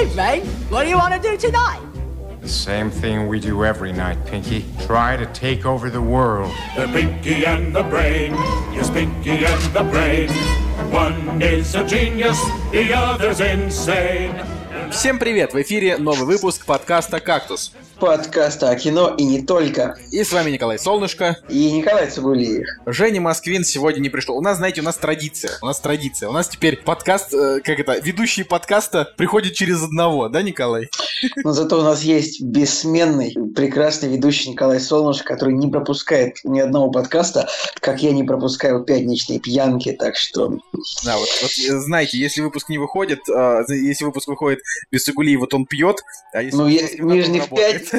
evening. What do you want to do tonight? The same thing we do every night, Pinky. Try to take over the world. The Pinky and the Brain. Yes, Pinky and the Brain. One is a genius, the other's insane. Всем привет! В эфире новый выпуск подкаста «Кактус». подкаста о кино и не только. И с вами Николай Солнышко. И Николай Цибулиев. Женя Москвин сегодня не пришел. У нас, знаете, у нас традиция. У нас традиция. У нас теперь подкаст, э, как это, ведущий подкаста приходит через одного, да, Николай? Но зато у нас есть бессменный, прекрасный ведущий Николай Солнышко, который не пропускает ни одного подкаста, как я не пропускаю пятничные пьянки, так что... Да, вот, вот знаете, если выпуск не выходит, э, если выпуск выходит вот он пьет, а если... Ну, я, мы же не в пять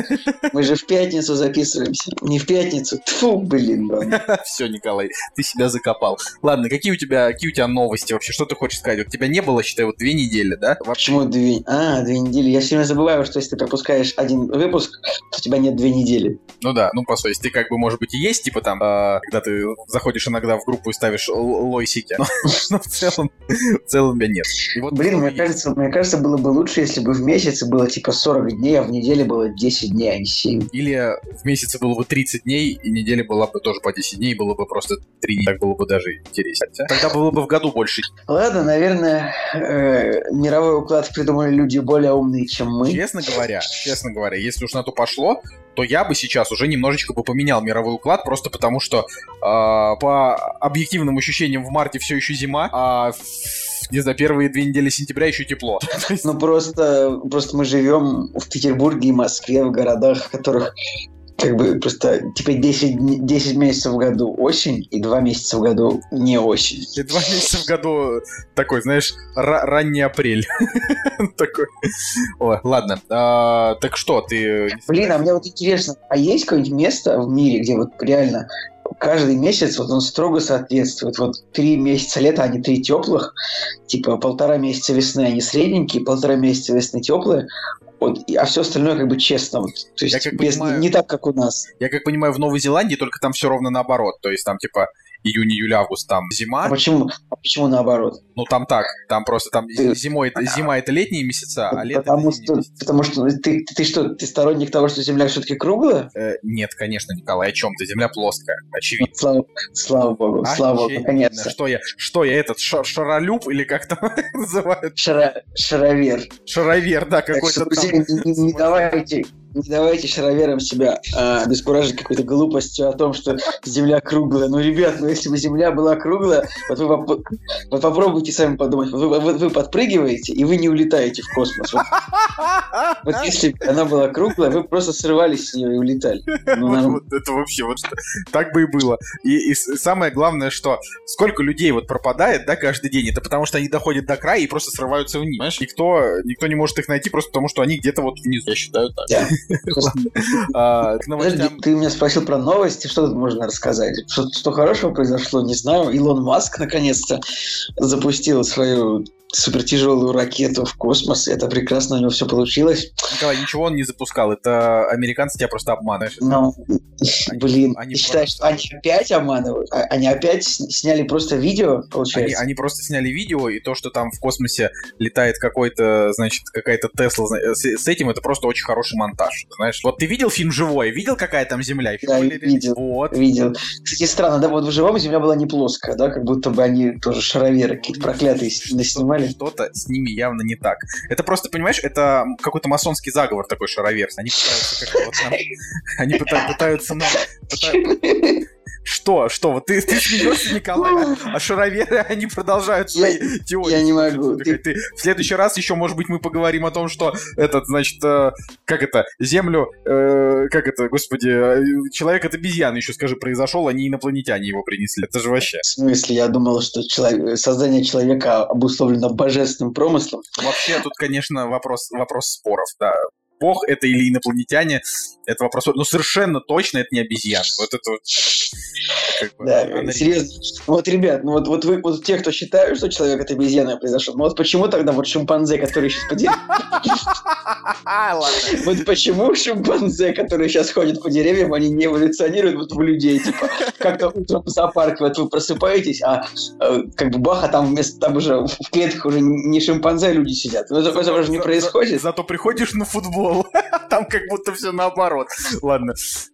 Мы же в пятницу записываемся. Не в пятницу. Тфу, блин. Все, Николай, ты себя закопал. Ладно, какие у тебя, какие у тебя новости вообще? Что ты хочешь сказать? У тебя не было, считай, вот две недели, да? Почему две? А, две недели. Я все время забываю, что если ты пропускаешь один выпуск, то у тебя нет две недели. Ну да, ну просто, если ты как бы, может быть, и есть, типа там, э, когда ты заходишь иногда в группу и ставишь лойсики, но, но в целом, в целом тебя нет. вот Блин, мне кажется, мне кажется, было бы лучше, если бы в месяце было типа 40 дней, а в неделе было 10 10 дней, а не 7. Или в месяце было бы 30 дней, и неделя была бы тоже по 10 дней, было бы просто 3 дня. Так было бы даже интереснее. Тогда было бы в году больше. Ладно, наверное, э, мировой уклад придумали люди более умные, чем мы. Честно говоря, честно говоря, если уж на то пошло, то я бы сейчас уже немножечко бы поменял мировой уклад, просто потому что э, по объективным ощущениям в марте все еще зима, а не знаю, первые две недели сентября еще тепло. Ну просто, просто мы живем в Петербурге и Москве, в городах, в которых как бы просто теперь 10, 10 месяцев в году осень и 2 месяца в году не осень. И 2 месяца в году такой, знаешь, ранний апрель. такой. О, ладно. А, так что, ты... Блин, а мне вот интересно, а есть какое-нибудь место в мире, где вот реально каждый месяц вот он строго соответствует. Вот три месяца лета, они три теплых, типа полтора месяца весны они средненькие, полтора месяца весны теплые, вот, а все остальное как бы честно. Вот, то есть я как без, понимаю, не так, как у нас. Я как понимаю, в Новой Зеландии только там все ровно наоборот. То есть там типа июнь, июль, август там зима. А почему, а почему наоборот? Ну там так, там просто там ты... зимой зима это летние месяца, а лето потому это что, месяца. Потому что ты, ты, ты что, ты сторонник того, что Земля все-таки круглая? Э, нет, конечно, Николай, о чем ты? Земля плоская, очевидно. Слава, слава богу, а, слава богу, наконец-то. Что я, что я этот шаролюб или как там называют? Шара, шаровер. Шаровер, да, какой-то там. Не, не давайте не давайте шароверам себя а, обескуражить какой-то глупостью о том, что Земля круглая. Ну, ребят, ну если бы Земля была круглая, вот вы, вот попробуйте сами подумать. Вы, вы, вы подпрыгиваете, и вы не улетаете в космос. Вот, вот если бы она была круглая, вы просто срывались с нее и улетали. Ну, вот, вот это вообще вот так бы и было. И, и самое главное, что сколько людей вот пропадает, да, каждый день, это потому что они доходят до края и просто срываются вниз. Понимаешь? Никто, никто не может их найти просто потому, что они где-то вот внизу, я считаю так. Да. А, Подожди, ты меня спросил про новости, что тут можно рассказать? Что, что хорошего произошло, не знаю. Илон Маск наконец-то запустил свою супертяжелую ракету в космос. Это прекрасно, у него все получилось. Николай, ничего он не запускал. Это американцы тебя просто обманывают. Ну, блин, они ты считаешь, что они опять обманывают? А, они опять сняли просто видео, получается? Они, они просто сняли видео, и то, что там в космосе летает какой-то, значит, какая-то Тесла с, с этим, это просто очень хороший монтаж. Знаешь, вот ты видел фильм «Живой»? Видел, какая там Земля? Да, видел, вот. видел. Кстати, странно, да, вот в «Живом» Земля была не плоская, да, как будто бы они тоже шароверы какие-то проклятые наснимали понимали, что-то с ними явно не так. Это просто, понимаешь, это какой-то масонский заговор такой шароверс. Они пытаются как-то вот нам... Они пытаются нам... Что? Что? Вот ты, ты смеешься, Николай, а, а шароверы, они продолжают свои я, теории. Я не могу. Ты, ты, в следующий раз еще, может быть, мы поговорим о том, что этот, значит, э, как это, Землю, э, как это, господи, э, человек от обезьяны еще, скажи, произошел, а не инопланетяне его принесли. Это же вообще. В смысле? Я думал, что человек, создание человека обусловлено божественным промыслом. Вообще, тут, конечно, вопрос, вопрос споров, да бог это или инопланетяне, это вопрос, но совершенно точно это не обезьяны. Вот это вот как бы, Да, серьезно. Вот, ребят, ну вот, вот вы, вот те, кто считают, что человек от обезьяны произошел, ну вот почему тогда вот шимпанзе, который сейчас по деревьям... Вот почему шимпанзе, которые сейчас ходят по деревьям, они не эволюционируют вот в людей, типа, как-то утром в зоопарке, вот вы просыпаетесь, а э, как бы баха, там вместо, там уже в клетках уже не шимпанзе, люди сидят. Ну такое же не происходит. за- Зато приходишь на футбол, там как будто все наоборот. Ладно,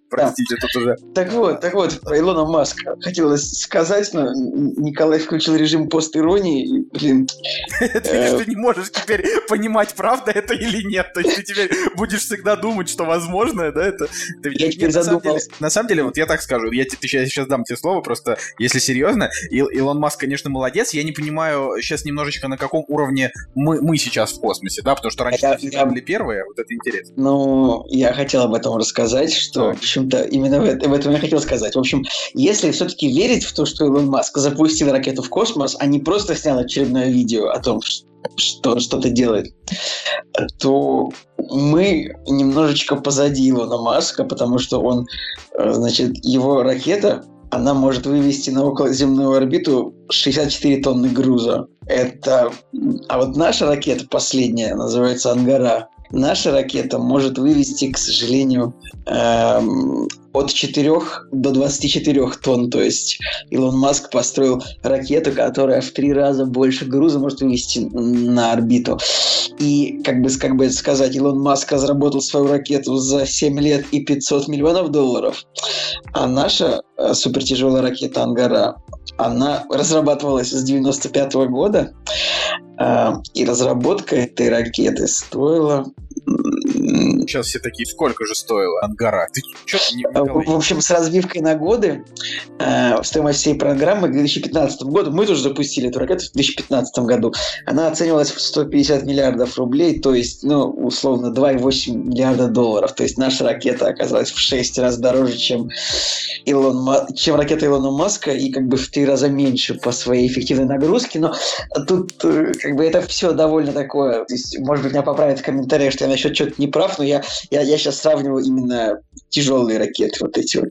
простите, тут уже... Так вот, так вот, про Илона Маска хотелось сказать, но Николай включил режим пост-иронии, и, блин, Ты ты не можешь теперь понимать, правда это или нет. То есть ты теперь будешь всегда думать, что возможно, да, это... Я теперь задумался. На самом деле, вот я так скажу, я тебе сейчас, дам тебе слово, просто если серьезно, Ил- Илон Маск, конечно, молодец, я не понимаю сейчас немножечко на каком уровне мы, сейчас в космосе, да, потому что раньше были первые, вот это интересно. Ну, я хотел об этом рассказать, что. Общем-то, именно в в этом я хотел сказать. В общем, если все-таки верить в то, что Илон Маск запустил ракету в космос, а не просто снял очередное видео о том, что что-то делает, то мы немножечко позади Илона Маска, потому что он, э, значит, его ракета, она может вывести на околоземную орбиту 64 тонны груза. Это... А вот наша ракета последняя называется «Ангара». Наша ракета может вывести, к сожалению, эм, от 4 до 24 тонн. То есть Илон Маск построил ракету, которая в три раза больше груза может вывести на орбиту. И, как бы, как бы сказать, Илон Маск разработал свою ракету за 7 лет и 500 миллионов долларов. А наша э, супертяжелая ракета «Ангара», она разрабатывалась с 95 года, э, и разработка этой ракеты стоила... Сейчас все такие, сколько же стоило Ангара? Ты что ты, Э, В общем, с разбивкой на годы э, стоимость всей программы к 2015 году, мы тоже запустили эту ракету в 2015 году, она оценивалась в 150 миллиардов рублей, то есть, ну, условно, 2,8 миллиарда долларов. То есть наша ракета оказалась в 6 раз дороже, чем, Илон, чем ракета Илона Маска, и как бы в 3 раза меньше по своей эффективной нагрузке. Но тут э, как бы это все довольно такое. То есть, может быть, меня поправят в комментариях, что я насчет чего-то не прав, но я, я, я сейчас сравниваю именно тяжелые ракеты, вот эти вот.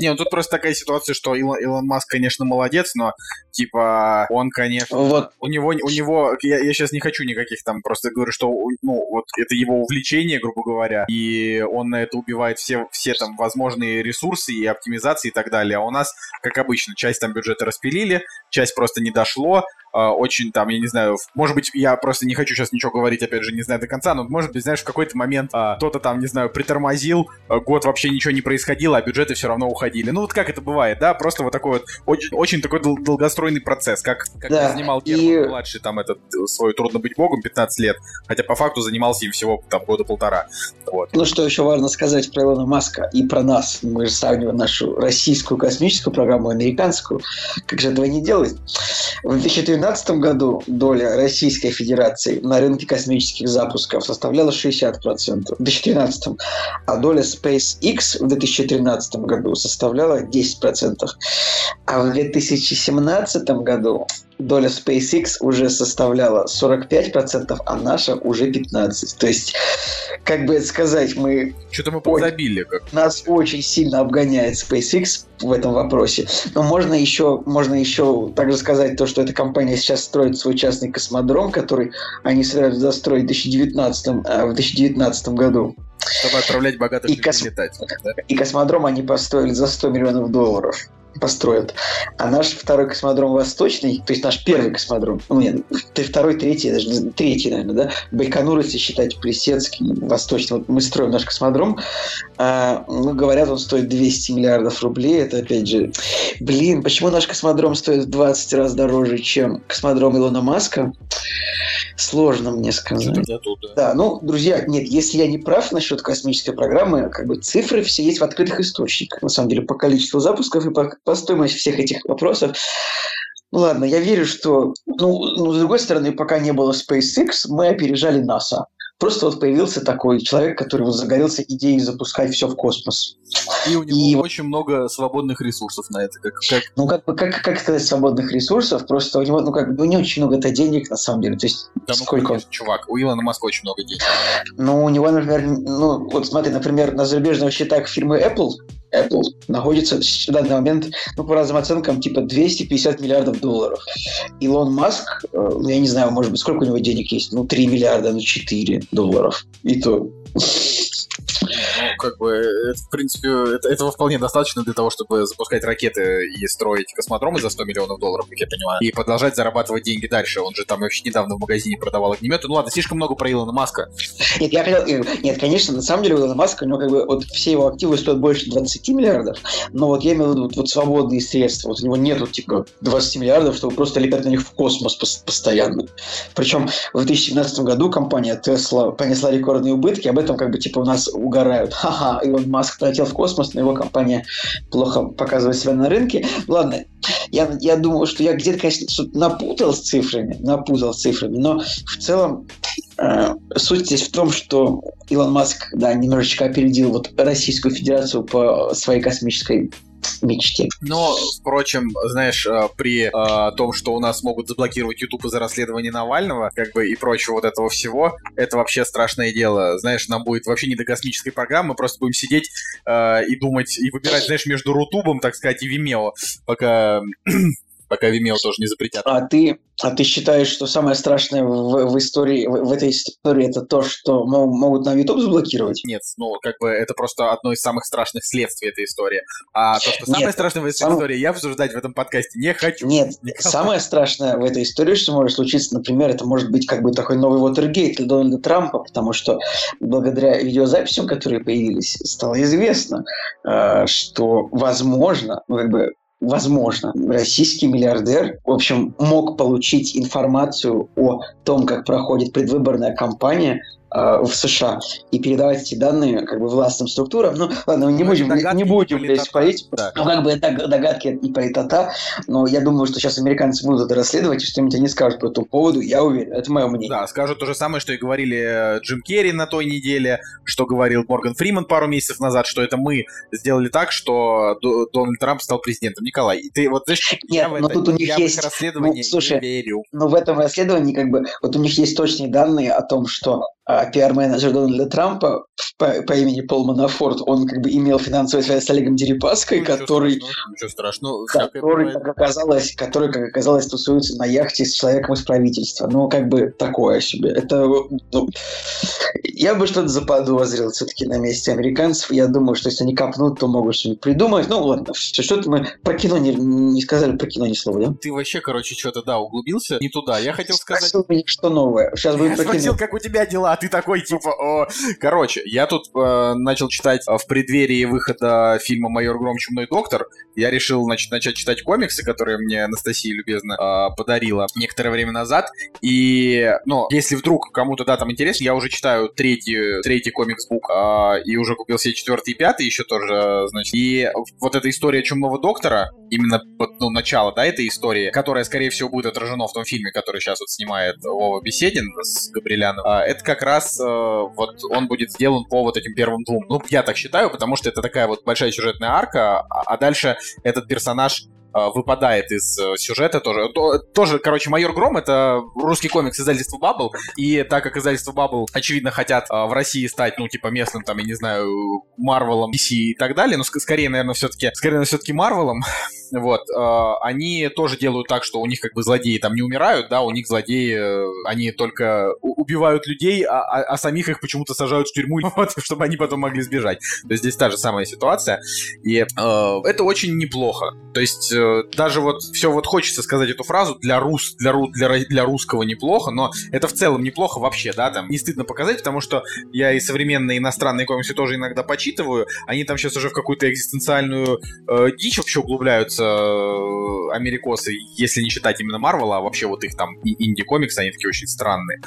Не, ну тут просто такая ситуация, что Илон, Илон Маск, конечно, молодец, но типа он, конечно, Вот. у него, у него, я, я сейчас не хочу никаких там, просто говорю, что, ну, вот это его увлечение, грубо говоря, и он на это убивает все, все там возможные ресурсы и оптимизации и так далее. А у нас, как обычно, часть там бюджета распилили, часть просто не дошло, очень там, я не знаю, может быть, я просто не хочу сейчас ничего говорить, опять же, не знаю до конца, но, может быть, знаешь, в какой-то момент а, кто-то там, не знаю, притормозил, а, год вообще ничего не происходило, а бюджеты все равно уходили. Ну, вот как это бывает, да, просто вот такой вот очень, очень такой дол- долгостройный процесс, как, как Да, занимал и- Герман младший там этот э, свой «Трудно быть богом» 15 лет, хотя по факту занимался им всего там года полтора. Вот. Ну, что еще важно сказать про Илона Маска и про нас. Мы же сравниваем нашу российскую космическую программу, американскую. Как же этого не делать? В 2013 году доля Российской Федерации на рынке космических запусков составляла 60%. В 2013. А доля SpaceX в 2013 году составляла 10%. А в 2017 году доля SpaceX уже составляла 45%, а наша уже 15%. То есть, как бы это сказать, мы Что-то мы подзабили как. нас очень сильно обгоняет SpaceX в этом вопросе. Но можно еще, можно еще также сказать то, что эта компания сейчас строит свой частный космодром, который они собираются застроить в 2019, а, в 2019 году. Чтобы отправлять богатых И людей кос- летать. да? И космодром они построили за 100 миллионов долларов. Построят. А наш второй космодром Восточный, то есть наш первый космодром, ну нет, второй, третий, даже третий, наверное, да, Байконур, если считать Плесецкий, Восточный, вот мы строим наш космодром, а, ну, говорят, он стоит 200 миллиардов рублей, это опять же, блин, почему наш космодром стоит в 20 раз дороже, чем космодром Илона Маска? Сложно мне сказать. Что-то да, тут, да. Да, ну, друзья, нет, если я не прав насчет космической программы, как бы цифры все есть в открытых источниках, на самом деле, по количеству запусков и по, по стоимости всех этих вопросов. Ну ладно, я верю, что, ну, ну, с другой стороны, пока не было SpaceX, мы опережали НАСА. Просто вот появился такой человек, который вот загорелся идеей запускать все в космос. И у него И- очень много свободных ресурсов на это. Как, как... Ну, как бы, как, как сказать, свободных ресурсов, просто у него, ну, как бы, не очень много-то денег, на самом деле. То есть, Да ну, сколько он конечно, чувак, у Илона Маска очень много денег. Ну, у него, например, ну, вот смотри, например, на зарубежных счетах фирмы Apple Apple находится в данный момент, ну, по разным оценкам, типа 250 миллиардов долларов. Илон Маск, э, ну, я не знаю, может быть, сколько у него денег есть, ну, 3 миллиарда, ну, 4 долларов. И то Ну, как бы, это, в принципе, это, этого вполне достаточно для того, чтобы запускать ракеты и строить космодромы за 100 миллионов долларов, как я понимаю, и продолжать зарабатывать деньги дальше. Он же там вообще недавно в магазине продавал огнеметы. Ну ладно, слишком много про Илона Маска. Нет, я хотел... э, Нет, конечно, на самом деле у Илона Маска, у него как бы вот все его активы стоят больше 20 миллиардов, но вот я имею в виду вот, вот свободные средства. Вот у него нету типа 20 миллиардов, чтобы просто летать на них в космос пос- постоянно. Причем в 2017 году компания Tesla понесла рекордные убытки, об этом как бы типа у нас угорают. Ха-ха, Илон Маск полетел в космос, но его компания плохо показывает себя на рынке. Ладно, я, я думаю, что я где-то, конечно, напутал с цифрами, напутал с цифрами, но в целом э, суть здесь в том, что Илон Маск, да, немножечко опередил вот Российскую Федерацию по своей космической мечте. Но, впрочем, знаешь, э, при э, том, что у нас могут заблокировать YouTube из-за расследования Навального, как бы и прочего вот этого всего, это вообще страшное дело. Знаешь, нам будет вообще не до космической программы, мы просто будем сидеть э, и думать, и выбирать, знаешь, между Рутубом, так сказать, и Vimeo, пока пока Vimeo тоже не запретят. А ты, а ты считаешь, что самое страшное в, в истории, в, в этой истории, это то, что мо- могут нам YouTube заблокировать? Нет, ну, как бы это просто одно из самых страшных следствий этой истории. А то, что самое Нет, страшное в этой сам- истории, я обсуждать в этом подкасте не хочу. Нет, Николай. самое страшное в этой истории, что может случиться, например, это может быть как бы такой новый Watergate для Дональда Трампа, потому что благодаря видеозаписям, которые появились, стало известно, э, что возможно, ну как бы возможно, российский миллиардер, в общем, мог получить информацию о том, как проходит предвыборная кампания в США и передавать эти данные как бы властным структурам. Ну, ладно, мы не Ну, будем, это догадки, не будем не здесь политота. спорить. Да. Ну, как бы это догадки и политота, но я думаю, что сейчас американцы будут это расследовать и что-нибудь они скажут по этому поводу, я уверен, это мое мнение. Да, скажут то же самое, что и говорили э, Джим Керри на той неделе, что говорил Морган Фриман пару месяцев назад, что это мы сделали так, что Д- Дональд Трамп стал президентом. Николай, и ты вот знаешь, я Нет, в но это- тут у них я в есть- расследование ну, слушай, не верю. Но в этом расследовании, как бы, вот у них есть точные данные о том, что а, пиар-менеджер Дональда Трампа по, по имени Пол Манафорт, он как бы имел финансовую связь с Олегом Дерипаской, Ну, который, Ничего страшного. который, как оказалось, который, как оказалось, тусуется на яхте с человеком из правительства. Ну, как бы такое себе. Это, ну, я бы что-то заподозрил все-таки на месте американцев. Я думаю, что если они копнут, то могут что-нибудь придумать. Ну, ладно, что-то мы про кино не, не сказали, про кино ни слова, да? Ты вообще, короче, что-то, да, углубился не туда. Я хотел сказать... Спросил меня, что новое. Сейчас будет про спросил, как у тебя дела, а ты такой, типа, о... Короче, я тут э, начал читать э, в преддверии выхода фильма «Майор Гром. Чумной доктор». Я решил, значит, начать читать комиксы, которые мне Анастасия любезно э, подарила некоторое время назад. И, ну, если вдруг кому-то, да, там интересно, я уже читаю третий, третий комикс-бук, э, и уже купил себе четвертый и пятый еще тоже, э, значит. И вот эта история Чумного доктора, именно, ну, начало, да, этой истории, которая, скорее всего, будет отражено в том фильме, который сейчас вот снимает Вова Беседин с Габриляном, а, это как раз э, вот он будет сделан по вот этим первым двум. Ну, я так считаю, потому что это такая вот большая сюжетная арка, а, а дальше этот персонаж э, выпадает из э, сюжета тоже. То- тоже, короче, Майор Гром это русский комикс издательства Бабл, и так как издательство Бабл, очевидно, хотят э, в России стать, ну, типа, местным, там, я не знаю, Марвелом, DC и так далее, но ск- скорее, наверное, все-таки, скорее, наверное, все-таки Марвелом, вот, э, они тоже делают так, что у них как бы злодеи там не умирают, да, у них злодеи, э, они только убивают людей, а, а- а самих их почему-то сажают в тюрьму, вот, чтобы они потом могли сбежать. То есть здесь та же самая ситуация, и э, это очень неплохо. То есть э, даже вот все вот хочется сказать эту фразу для рус, для, ру, для, для русского неплохо, но это в целом неплохо вообще, да, там не стыдно показать, потому что я и современные иностранные комиксы тоже иногда почитываю, они там сейчас уже в какую-то экзистенциальную э, дичь вообще углубляются америкосы, если не считать именно Марвела, а вообще вот их там инди-комиксы, они такие очень странные.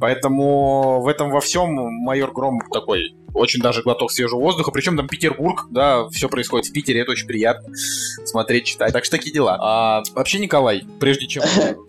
Поэтому в этом во всем майор Гром такой очень даже глоток свежего воздуха. Причем там Петербург, да, все происходит в Питере, это очень приятно смотреть, читать. Так что такие дела. А, вообще, Николай, прежде чем,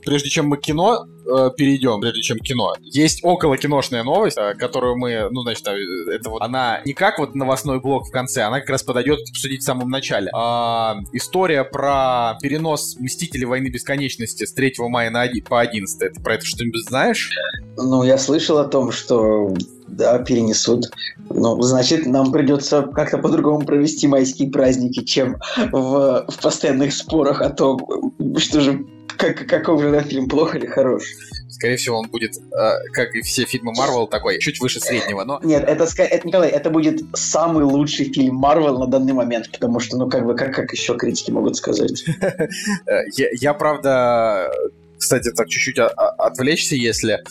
прежде чем мы кино э, перейдем, прежде чем кино, есть около киношная новость, э, которую мы, ну, значит, э, это вот, она не как вот новостной блок в конце, она как раз подойдет обсудить в самом начале. А, история про перенос Мстителей Войны Бесконечности с 3 мая на 1, по 11. Ты про это что-нибудь знаешь? Ну, я слышал о том, что да, перенесут. Ну, значит, нам придется как-то по-другому провести майские праздники, чем в, в постоянных спорах о том, что же, как, каков же этот фильм, плохо или хорош. Скорее всего, он будет, э, как и все фильмы Марвел, такой чуть выше среднего, но... Нет, это, это, Николай, это будет самый лучший фильм Марвел на данный момент, потому что, ну, как бы, как, как еще критики могут сказать? Э, Я, правда, кстати, так чуть-чуть о- о- отвлечься, если...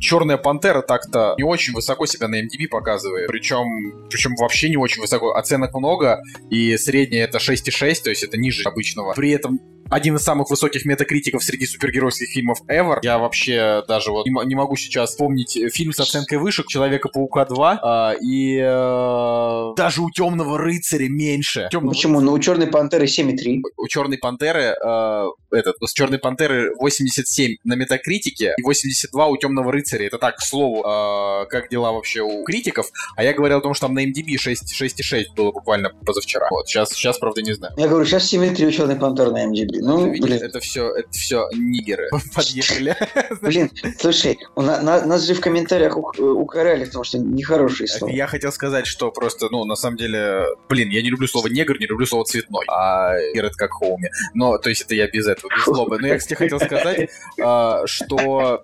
Черная пантера так-то не очень высоко себя на MDB показывает. Причем, причем вообще не очень высоко. Оценок много, и средняя это 6,6, то есть это ниже обычного. При этом один из самых высоких метакритиков среди супергеройских фильмов ever. Я вообще даже вот не, могу сейчас вспомнить фильм с оценкой выше Человека-паука 2, а, и э, даже у Темного рыцаря меньше. Темного Почему? Ну, у Черной Пантеры 7,3. у Черной Пантеры э, этот, с Черной Пантеры 87 на метакритике и 82 у Темного рыцаря. Это так, к слову, э, как дела вообще у критиков. А я говорил о том, что там на MDB 6, 6,6 было буквально позавчера. Вот, сейчас, сейчас, правда, не знаю. Я говорю, сейчас 7,3 у Черной Пантеры на MDB. Ну, Видишь, блин. это все, это все нигеры подъехали. Блин, слушай, у на- на- нас же в комментариях ух- укоряли, потому что нехорошие слова. Я хотел сказать, что просто, ну, на самом деле, блин, я не люблю слово негр, не люблю слово цветной, а это как хоуми. Но, то есть это я без этого, без злобы. Но я, кстати, хотел сказать, а, что...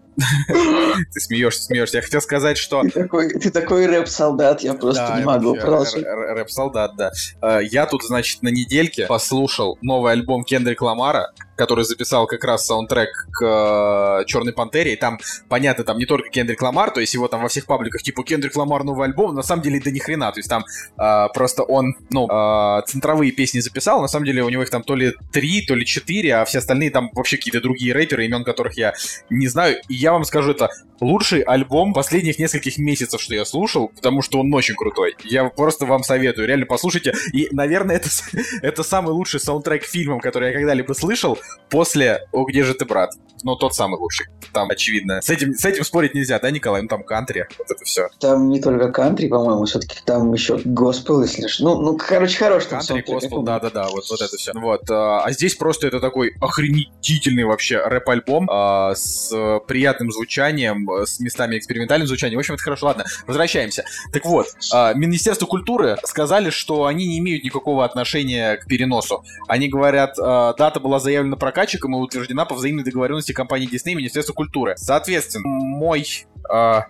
Ты смеешься, смеешься. Я хотел сказать, что Ты такой, ты рэп-солдат, я просто не могу. Рэп-солдат, да. Э, Я тут, значит, на недельке послушал новый альбом Кендрик demora который записал как раз саундтрек к Черной Пантере. И там, понятно, там не только Кендрик Ламар, то есть его там во всех пабликах типа Кендрик Ламар новый альбом, на самом деле да ни хрена. То есть там э, просто он, ну, э, центровые песни записал, на самом деле у него их там то ли три, то ли четыре, а все остальные там вообще какие-то другие рэперы, имен которых я не знаю. И я вам скажу, это лучший альбом последних нескольких месяцев, что я слушал, потому что он очень крутой. Я просто вам советую, реально послушайте. И, наверное, это, это самый лучший саундтрек к фильмам, который я когда-либо слышал после «О, где же ты, брат?» Ну, тот самый лучший. Там, очевидно. С этим, с этим спорить нельзя, да, Николай? Ну, там кантри, вот это все. Там не только кантри, по-моему, все-таки там еще госпел, если что. Ну, ну, короче, хорош там Кантри, госпел, да-да-да, вот, вот это все. Вот, а а здесь просто это такой охренительный вообще рэп-альбом а, с приятным звучанием, с местами экспериментальным звучанием. В общем, это хорошо. Ладно, возвращаемся. Так вот, а, Министерство культуры сказали, что они не имеют никакого отношения к переносу. Они говорят, а, дата была заявлена прокатчиком и утверждена по взаимной договоренности компании Disney и Министерства культуры. Соответственно, мой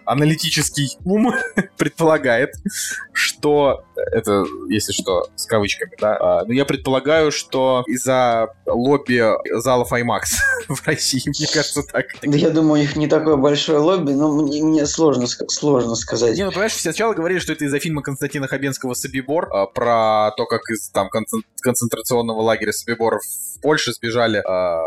аналитический ум предполагает, что это, если что, с кавычками, да. А, но я предполагаю, что из-за лобби залов IMAX в России, мне кажется, так. Да я думаю, у них не такое большое лобби, но мне, мне сложно, сложно сказать. Не, ну понимаешь, все сначала говорили, что это из-за фильма Константина Хабенского «Собибор», а, про то, как из там концен- концентрационного лагеря Собибор в Польше сбежали а,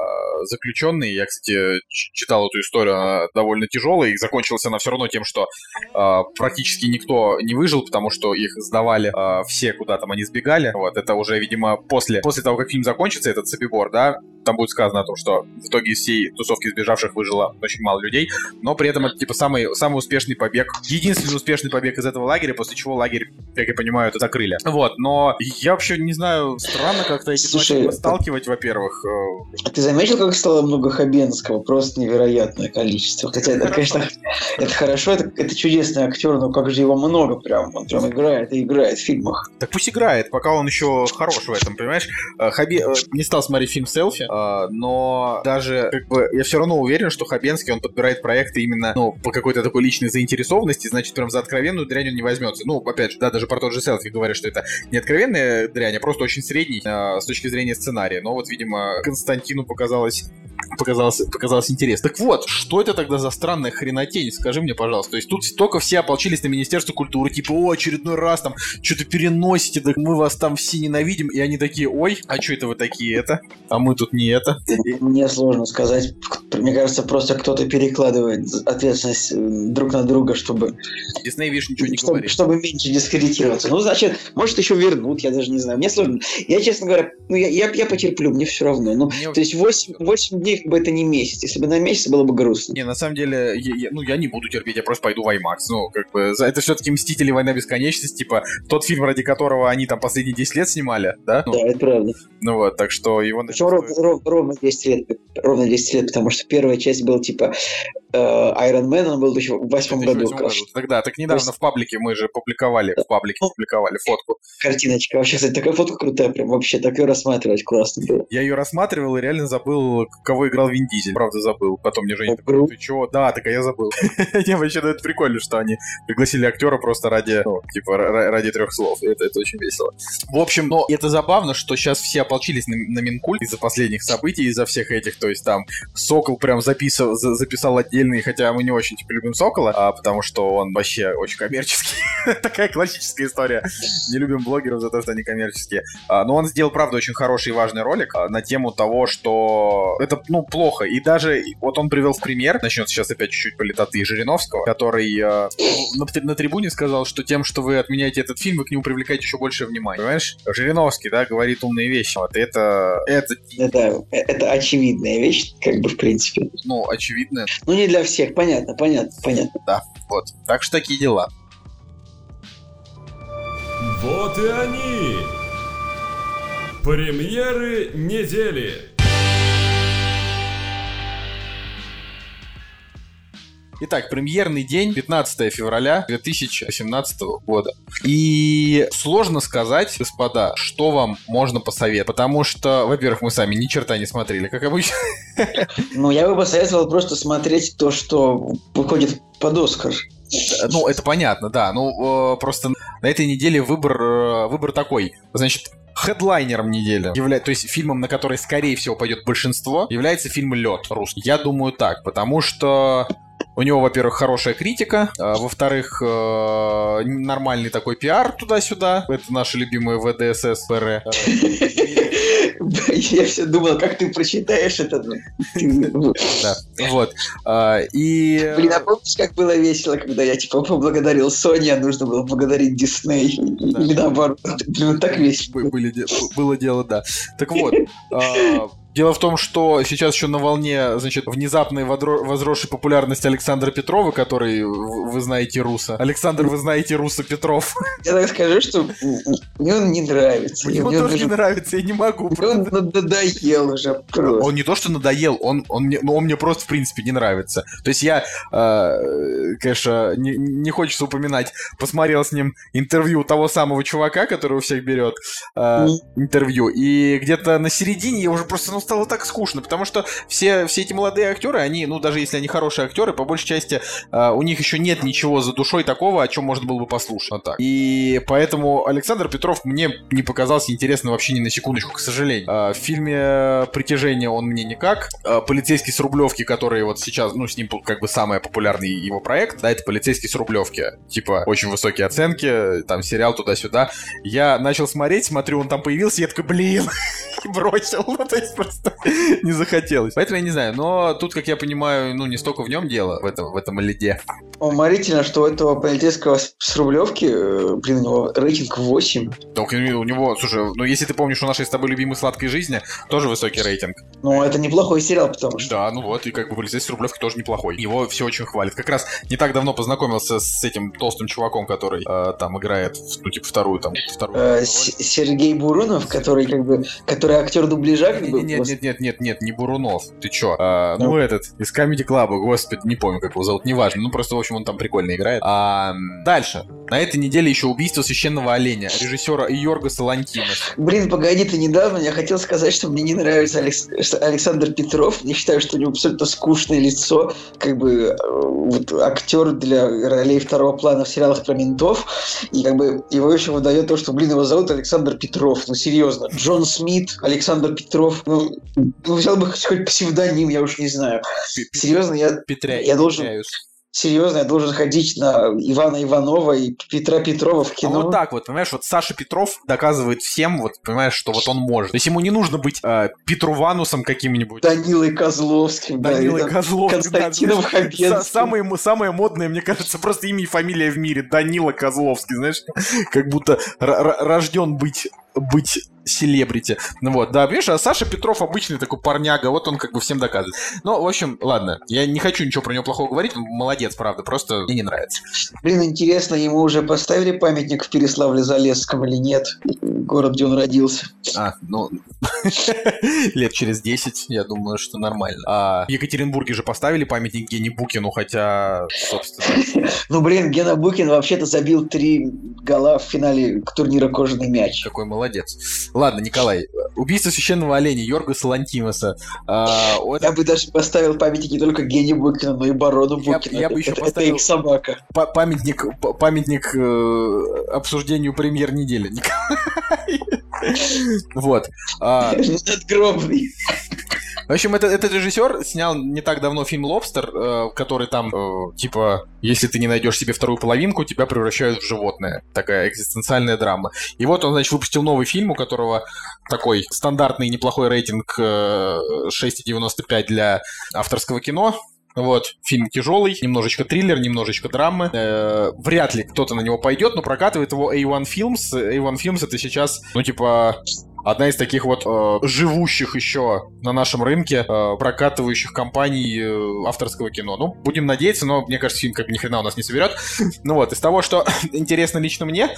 заключенные. Я, кстати, читал эту историю, она довольно тяжелая, и закончилась она все равно тем, что а, практически никто не выжил, потому что их сдавали а, все, куда там они сбегали. Вот, это уже, видимо, после, после того, как фильм закончится, этот Собибор, да, там будет сказано о том, что в итоге из всей тусовки сбежавших выжило очень мало людей, но при этом это, типа, самый, самый успешный побег, единственный успешный побег из этого лагеря, после чего лагерь, как я понимаю, это закрыли. Вот, но я вообще не знаю, странно как-то эти Слушай, фильма сталкивать, во-первых. э, А ты заметил, как стало много Хабенского? Просто невероятное количество. Хотя это, конечно, это хорошо, это, это чудесный актер, но как же его много прям. Он прям играет и играет в фильмах. Так пусть играет, пока он еще хорош в этом, понимаешь? Э, Хаби... э, Не стал смотреть фильм «Селфи», э, но даже, как бы, я все равно уверен, что Хабенский, он подбирает проекты именно, ну, по какой-то такой личной заинтересованности, значит, прям за откровенную дрянь он не возьмется. Ну, опять же, да, даже про тот же «Селфи» говорят, что это не откровенная дрянь, а просто очень средний с точки зрения сценария. Но вот, видимо, Константину показалось показалось, показалось интересно. Так вот, что это тогда за странная хренотень? Скажи мне, пожалуйста. То есть тут только все ополчились на Министерство культуры, типа, о, очередной раз там что-то переносите, так мы вас там все ненавидим, и они такие, ой, а что это вы такие это? А мы тут не это. Мне сложно сказать. Мне кажется, просто кто-то перекладывает ответственность э, друг на друга, чтобы, Дисней, видишь, ничего не чтобы, говорит. чтобы меньше дискредитироваться. Ну, значит, может, еще вернут, я даже не знаю. Мне сложно. Я, честно говоря, ну, я, я, я потерплю, мне все равно. Ну, Мне- то есть 8, 8 дней, как бы это не месяц. Если бы на месяц, было бы грустно. Не, на самом деле, я- я- ну, я не буду терпеть, я просто пойду в IMAX. Ну, как бы, это все-таки «Мстители. Война бесконечности», типа, тот фильм, ради которого они там последние 10 лет снимали, да? Ну, Да, это правда. ну вот, так что его... Причем ровно, ров- ровно 10 лет, ровно 10 лет, потому что первая часть была типа Iron Man, он был в восьмом году. 2008 году. Тогда, так недавно в паблике мы же публиковали, в паблике публиковали фотку. Картиночка. Вообще, кстати, такая фотка крутая, прям вообще так ее рассматривать классно было. Я ее рассматривал и реально забыл, кого играл Вин Дизель. Правда, забыл. Потом мне Женя такой, круто. ты чего? Да, так а я забыл. Не, вообще, ну, это прикольно, что они пригласили актера просто ради, ну, типа, ра- ради трех слов. Это, это очень весело. В общем, но это забавно, что сейчас все ополчились на, на Минкульт из-за последних событий, из-за всех этих, то есть там Сокол прям записал, за- записал отдельный, хотя мы не очень типа, любим Сокола, а, потому что он вообще очень коммерческий. Такая классическая история. Не любим блогеров за то, что они коммерческие. А, но он сделал, правда, очень хороший и важный ролик а, на тему того, что это, ну, плохо. И даже вот он привел в пример, начнется сейчас опять чуть-чуть политоты Жириновского, который э, на, на трибуне сказал, что тем, что вы отменяете этот фильм, вы к нему привлекаете еще больше внимания. Понимаешь? Жириновский, да, говорит умные вещи. Вот это, это, Это, это очевидная вещь, как бы, в принципе. ну, очевидно. Ну, не для всех, понятно, понятно, понятно. Вот. Так что такие дела. Вот и они! Премьеры недели! Итак, премьерный день 15 февраля 2018 года. И сложно сказать, господа, что вам можно посоветовать. Потому что, во-первых, мы сами ни черта не смотрели, как обычно. Ну, я бы посоветовал просто смотреть то, что выходит под Оскар. Ну, это понятно, да. Ну, э, просто на этой неделе выбор, э, выбор такой. Значит, хедлайнером недели, явля... то есть фильмом, на который, скорее всего, пойдет большинство, является фильм «Лед» русский. Я думаю так, потому что у него, во-первых, хорошая критика, а, во-вторых, э, нормальный такой пиар туда-сюда. Это наши любимые ВДСС, ПР. Я все думал, как ты прочитаешь это. Ты- Да, вот. А, И... Блин, а помнишь, как было весело, когда я, типа, поблагодарил Sony, а нужно было благодарить Дисней? Или наоборот. Блин, так весело. Было дело, да. Так вот, а, дело в том, что сейчас еще на волне, значит, внезапной возросшей популярности Александра Петрова, который, вы знаете, Руса. Александр, вы знаете, Руса Петров. Я так скажу, что мне он не нравится. Мне Мне тоже не даже- нравится, я не могу. он надоел уже просто. Он не то, что надоел, он, он, мне, ну, он мне просто, в принципе, не нравится. То есть я, э, конечно, не, не хочется упоминать, посмотрел с ним интервью того самого чувака, который у всех берет э, интервью, и где-то на середине я уже просто, ну, стало так скучно, потому что все, все эти молодые актеры, они, ну, даже если они хорошие актеры, по большей части э, у них еще нет ничего за душой такого, о чем можно было бы послушать. Вот так. И поэтому Александр Петров мне не показался интересным вообще ни на секундочку, к сожалению. А, В фильме «Притяжение» он мне никак. А, «Полицейский с Рублевки», который вот сейчас, ну, с ним как бы самый популярный его проект, да, это «Полицейский с Рублевки». Типа, очень высокие оценки, там сериал туда-сюда. Я начал смотреть, смотрю, он там появился, я такой, блин, бросил. Ну, то есть просто не захотелось. Поэтому я не знаю, но тут, как я понимаю, ну, не столько в нем дело, в этом, в этом лиде. Уморительно, что у этого полицейского с Рублевки, э, блин, у него рейтинг 8. Так у него, слушай, ну если ты помнишь у нашей с тобой любимой сладкой жизни, тоже высокий рейтинг. Ну, это неплохой сериал, потому что... Да, ну вот, и как бы полицейский с Рублевки тоже неплохой. Его все очень хвалят. Как раз не так давно познакомился с этим толстым чуваком, который э, там играет, ну, типа, вторую там, вторую. э, Сергей Бурунов, который как бы, который актер дубляжа, как бы, Нет, нет, нет, нет, нет, не Бурунов. Ты чё? А, ну, Ну. этот, из Comedy Club, господи, не помню, как его зовут, неважно. Ну, просто, в общем, он там прикольно играет. А, дальше. На этой неделе еще убийство священного оленя, режиссера Йоргаса Лантимоса. Блин, погоди, ты недавно я хотел сказать, что мне не нравится Алекс- Александр Петров. Я считаю, что у него абсолютно скучное лицо, как бы э, вот, актер для ролей второго плана в сериалах про ментов. И как бы его еще выдает то, что, блин, его зовут Александр Петров. Ну, серьезно. Джон Смит, Александр Петров. Ну, ну взял бы хоть псевдоним, я уж не знаю. Серьезно, я, Петря... Я должен- серьезно, я должен ходить на ИванаИванова и Петра Петрова в А кино. вот так вот, понимаешь, вот Саша Петров доказывает всем, вот, понимаешь, что вот он может. То есть ему не нужно быть э, Петруванусом каким-нибудь. Данилой Козловским. да, Данилой там Козловским. да, Константином знаешь, Хабенским. са- Самое, самое модное, мне кажется, просто имя и фамилия в мире. Данила Козловский, знаешь? Как будто рожден быть быть селебрити. Ну вот, да, видишь, а Саша Петров обычный такой парняга, вот он как бы всем доказывает. Ну, в общем, ладно, я не хочу ничего про него плохого говорить, он молодец, правда, просто мне не нравится. Блин, интересно, ему уже поставили памятник в Переславле-Залесском или нет? Город, где он родился. А, ну, лет через 10, я думаю, что нормально. А в Екатеринбурге же поставили памятник Гене Букину, хотя, собственно, Ну, блин, Гена Букин вообще-то забил три гола в финале турнира «Кожаный мяч». какой молодец. Ладно, Николай, убийство священного оленя Йоргаса Лантимаса. А, о, это Я бы даже поставил памятник не только Гене Букину, но и Барону Я- Букину. я бы еще это, поставил- это их собака. па- памятник, па- памятник э, обсуждению премьер недели, Николай. Вот. А, Надгробный. В общем, этот, этот режиссер снял не так давно фильм «Лобстер», э, который там, э, типа, если ты не найдешь себе вторую половинку, тебя превращают в животное. Такая экзистенциальная драма. И вот он, значит, выпустил новый фильм, у которого такой стандартный неплохой рейтинг э, 6,95 для авторского кино. Вот, фильм тяжелый, немножечко триллер, немножечко драмы. Э, вряд ли кто-то на него пойдет, но прокатывает его A1 Films. A1 Films это сейчас, ну, типа, одна из таких вот э, живущих еще на нашем рынке э, прокатывающих компаний э, авторского кино. Ну, будем надеяться, но мне кажется, фильм как бы ни хрена у нас не соберет. ну вот, из того, что интересно лично мне,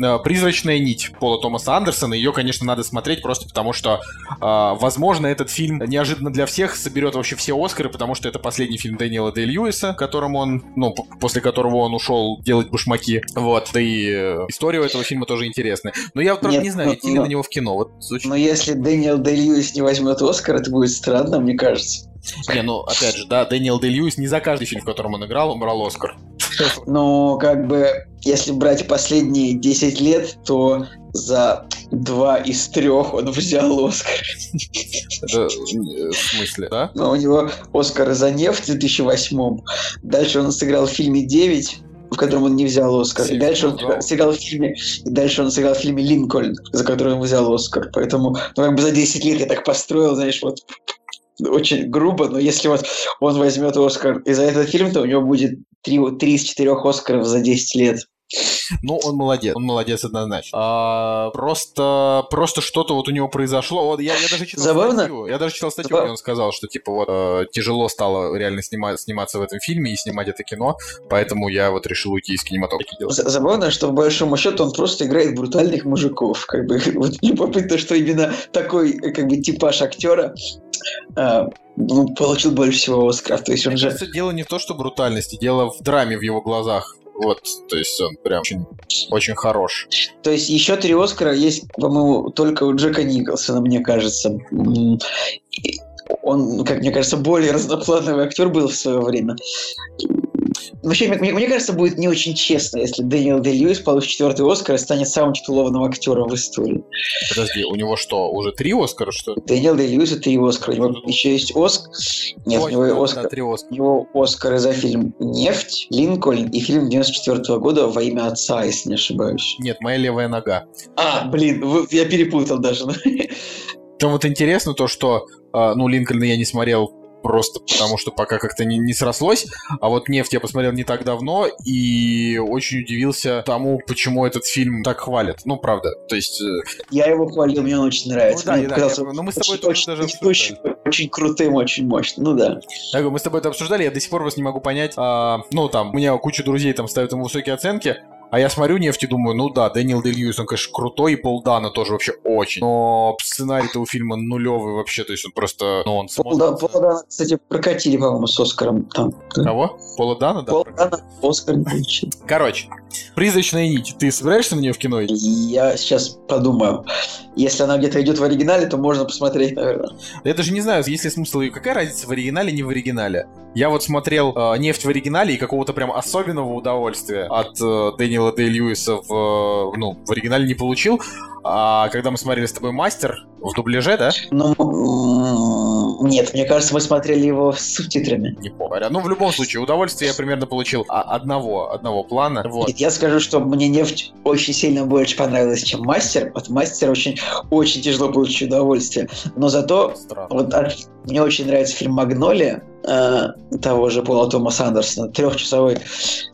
э, «Призрачная нить» Пола Томаса Андерсона, ее, конечно, надо смотреть просто потому, что, э, возможно, этот фильм неожиданно для всех соберет вообще все Оскары, потому что это последний фильм Дэниела Дэй Льюиса, которым он, ну, после которого он ушел делать башмаки. Вот, да и э, история у этого фильма тоже интересная. Но я вот Нет, не знаю, ну, идти ли ну, на него в кино. Вот очень- Но если Дэниел Дэй Льюис не возьмет Оскар, это будет странно, мне кажется. Не, ну, опять же, да, Дэниел Дэй Льюис не за каждый фильм, в котором он играл, он брал Оскар. Но как бы, если брать последние 10 лет, то за два из трех он взял Оскар. Это, э, в смысле, да? Но у него Оскар за нефть в 2008 Дальше он сыграл в фильме «Девять», в котором он не взял Оскар. И дальше он сыграл в фильме, и дальше он сыграл в фильме «Линкольн», за который он взял Оскар. Поэтому, ну, как бы за 10 лет я так построил, знаешь, вот очень грубо, но если вот он возьмет Оскар и за этот фильм, то у него будет три, три из четырех Оскаров за 10 лет. Ну, он молодец, он молодец однозначно. А, просто, просто что-то вот у него произошло. Вот я, я даже читал Забавно? статью, я даже читал статью, Забав- где он сказал, что типа вот э, тяжело стало реально снима- сниматься в этом фильме и снимать это кино, поэтому я вот решил уйти из кинематографа. Забавно, что в большому счету он просто играет брутальных мужиков. Как бы вот любопытно, что именно такой э, как бы типаж актера а, ну, получил больше всего Оскаров. То есть он Мне же кажется, дело не в то, что брутальности, дело в драме в его глазах. Вот, то есть он прям очень, очень хорош. То есть еще три Оскара есть, по-моему, только у Джека Николсона, мне кажется. Он, как мне кажется, более разноплановый актер был в свое время. Вообще, мне, мне кажется, будет не очень честно, если Дэниел Дэй Льюис получит четвертый Оскар и станет самым титулованным актером в истории. Подожди, у него что, уже три Оскара, что ли? Дэниел Дэй Льюис три Оскара. У него еще есть Оскар. Нет, у него Ой, и да, Оскар. да, три Оскара. У него Оскары за фильм «Нефть», «Линкольн» и фильм 94 года «Во имя отца», если не ошибаюсь. Нет, моя левая нога. А, блин, я перепутал даже. Там вот интересно то, что, а, ну, Линкольна я не смотрел просто потому, что пока как-то не, не срослось, а вот «Нефть» я посмотрел не так давно и очень удивился тому, почему этот фильм так хвалят. Ну, правда, то есть... э, Я его хвалил, мне он очень нравится. Ну да, Мне да, показался я- ну мы с тобой очень, тоже очень, даже очень, очень крутым, очень мощным. Ну да. Я говорю, мы с тобой это обсуждали, я до сих пор вас не могу понять. а, ну, там, у меня куча друзей там ставят ему высокие оценки, а я смотрю «Нефть» и думаю, ну да, Дэниел Дэй Льюис, он, конечно, крутой, и Пол Дана тоже вообще очень. Но сценарий-то у фильма нулевый вообще, то есть он просто, ну, он Пол Да- Пол Дана, кстати, прокатили, по-моему, с Оскаром. Там. Кого? Пола Дана, да? Пол Дана Оскар не получил. Короче, «Призрачная нить». Ты собираешься на нее в кино? Я сейчас подумаю. Если она где-то идет в оригинале, то можно посмотреть, наверное. Я даже не знаю, есть ли смысл ее. Какая разница в оригинале, не в оригинале? Я вот смотрел э, «Нефть» в оригинале и какого-то прям особенного удовольствия от э, Дэниела Дэй Льюиса в, э, ну, в оригинале не получил. А когда мы смотрели с тобой «Мастер» в дубляже, да? Ну, нет, мне кажется, мы смотрели его с субтитрами. Не помню. Ну, в любом случае, удовольствие я примерно получил одного, одного плана. Вот. Нет, я скажу, что мне нефть очень сильно больше понравилась, чем мастер. От мастера очень, очень тяжело получить удовольствие. Но зато Странно. вот от- мне очень нравится фильм Магнолия э, того же Пола Томаса Андерсона. Трехчасовой.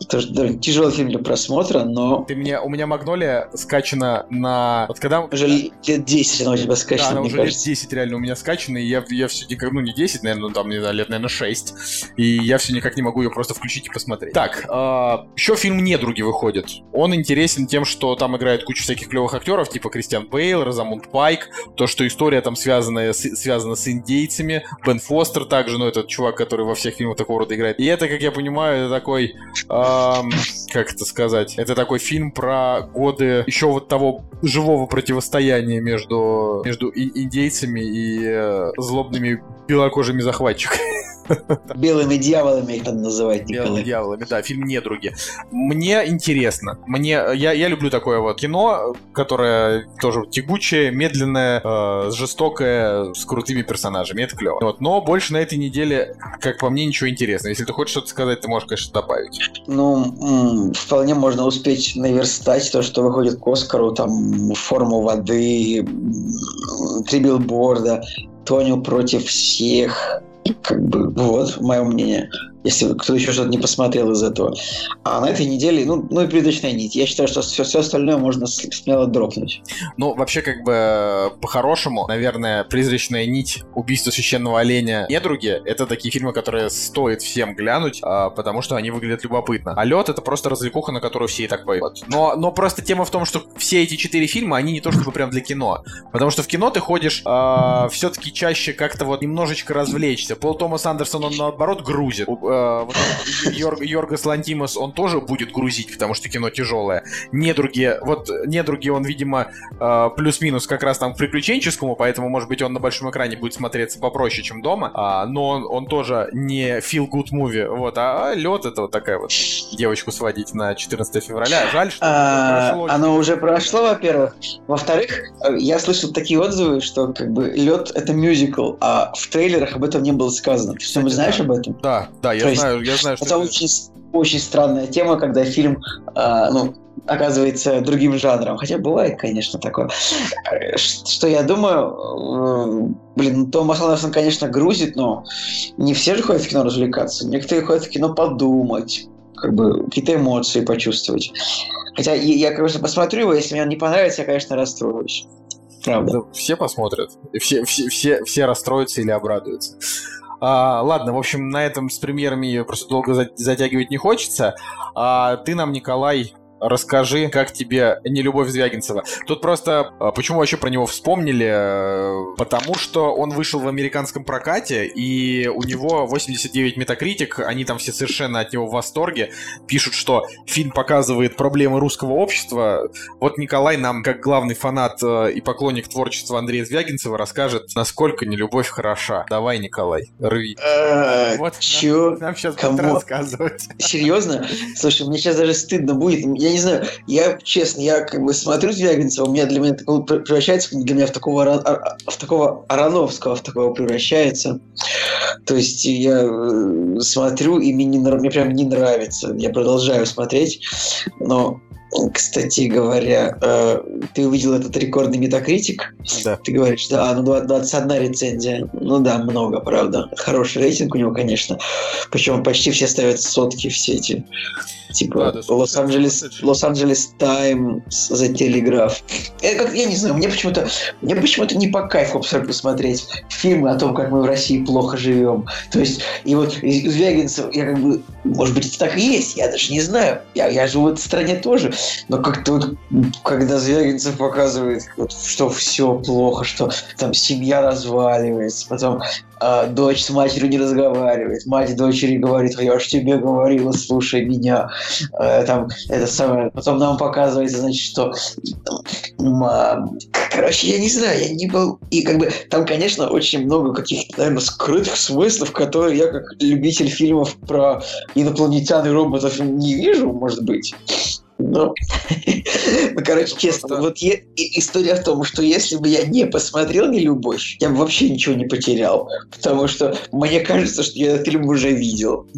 Тоже довольно тяжелый фильм для просмотра, но Ты меня, у меня Магнолия скачана на... Вот когда... уже лет 10 она у тебя Да, скачана, она мне уже лет кажется. 10 реально у меня скачана, и я, я все никак, ну не 10, наверное, ну там, не знаю, лет, наверное, 6. И я все никак не могу ее просто включить и посмотреть. Так, еще фильм «Недруги» выходит. Он интересен тем, что там играет куча всяких клевых актеров, типа Кристиан Бейл, Розамунд Пайк, то, что история там связанная с, связана с индейцами, Бен Фостер также, ну, этот чувак, который во всех фильмах такого рода играет. И это, как я понимаю, это такой, эм, как это сказать, это такой фильм про годы еще вот того живого противостояния между, между индейцами и э, злобными белокожими захватчиками. Белыми дьяволами их там называют, Белыми Николай. дьяволами, да, фильм «Недруги». Мне интересно. Мне, я, я люблю такое вот кино, которое тоже тягучее, медленное, э, жестокое, с крутыми персонажами. Это клево. Вот. Но больше на этой неделе, как по мне, ничего интересного. Если ты хочешь что-то сказать, ты можешь, конечно, добавить. Ну, вполне можно успеть наверстать то, что выходит к Оскару, там, форму воды, три билборда, Тонио против всех. Как бы, вот, мое мнение. Если кто еще что-то не посмотрел из этого. А на этой неделе, ну, ну и передачная нить. Я считаю, что все, все остальное можно смело дропнуть. Ну, вообще, как бы, э, по-хорошему, наверное, «Призрачная нить», «Убийство священного оленя», «Недруги» — это такие фильмы, которые стоит всем глянуть, а, потому что они выглядят любопытно. А «Лед» — это просто развлекуха, на которую все и так пойдут. Но, но просто тема в том, что все эти четыре фильма, они не то чтобы прям для кино. Потому что в кино ты ходишь все-таки чаще как-то вот немножечко развлечься. Пол Томас Андерсон, он наоборот грузит. Э, вот Йор- Йоргос Лантимос, он тоже будет грузить, потому что кино тяжелое. Недруги, вот недруги, он, видимо, э, плюс-минус как раз там к приключенческому, поэтому, может быть, он на большом экране будет смотреться попроще, чем дома. А, но он, он тоже не feel good movie, вот, а лед это вот такая вот девочку сводить на 14 февраля. Жаль, что А, прошло оно уже прошло, во-первых. Во-вторых, э, я слышал такие отзывы, что как бы лед это мюзикл, а в трейлерах об этом не было сказано. Ты что-нибудь знаешь да. об этом? Да, да, я То есть знаю, я знаю, что Это это- очень, очень странная тема, когда фильм, а, ну, оказывается другим жанром. Хотя бывает, конечно, такое. Э, Что я думаю, э, блин, ну, Томас Андерсон, конечно, грузит, но не все же ходят в кино развлекаться. Некоторые ходят в кино подумать, как бы какие-то эмоции почувствовать. Хотя я, я, конечно, посмотрю его, если мне он не понравится, я, конечно, расстроюсь. Правда. Да, все посмотрят. Все, все, все, все расстроятся или обрадуются. А, ладно, в общем, на этом с премьерами просто долго за- затягивать не хочется. А ты нам, Николай, расскажи, как тебе «Нелюбовь Звягинцева». Тут просто, а, почему вообще про него вспомнили? Э, Потому что он вышел в американском прокате, и у него 89 метакритик, они там все совершенно от него в восторге, пишут, что фильм показывает проблемы русского общества. Вот Николай нам, как главный фанат э, и поклонник творчества Андрея Звягинцева, расскажет, насколько «Нелюбовь» хороша. Давай, Николай, рви. Э, Вот? Нам сейчас рассказывать. Серьезно? Слушай, мне сейчас даже стыдно будет. Я не знаю, я честно, я как бы смотрю Звягинцева, у меня для меня такого пр- превращается для меня в такого, Ара- а- в такого Ароновского, в такого превращается. То есть я э, смотрю, и мне, не мне прям не нравится. Я продолжаю смотреть, но кстати говоря, э, ты увидел этот рекордный метакритик? Да. Ты говоришь, да, а, ну два- 21 рецензия. Ну да, много, правда. Хороший рейтинг у него, конечно. Причем почти все ставят сотки все эти. Да, Типа да, Лос-Анджелес, сумасшедшие. Лос-Анджелес Таймс, The Telegraph. Я, как, я не знаю, мне почему-то мне почему-то не по кайфу абсолютно смотреть фильмы о том, как мы в России плохо живем. То есть, и вот из из я как бы, может быть, это так и есть, я даже не знаю. Я, я живу в этой стране тоже. Но как-то вот, когда Звягинцев показывает, вот, что все плохо, что там семья разваливается, потом а, дочь с матерью не разговаривает, мать дочери говорит, я ж тебе говорила, слушай меня. А, там это самое, потом нам показывается, значит, что мам, короче, я не знаю, я не был, и как бы там, конечно, очень много каких-то, наверное, скрытых смыслов, которые я как любитель фильмов про инопланетян и роботов не вижу, может быть. Ну, ну, короче, честно, вот история в том, что если бы я не посмотрел «Не любовь», я бы вообще ничего не потерял, потому что мне кажется, что я этот фильм уже видел.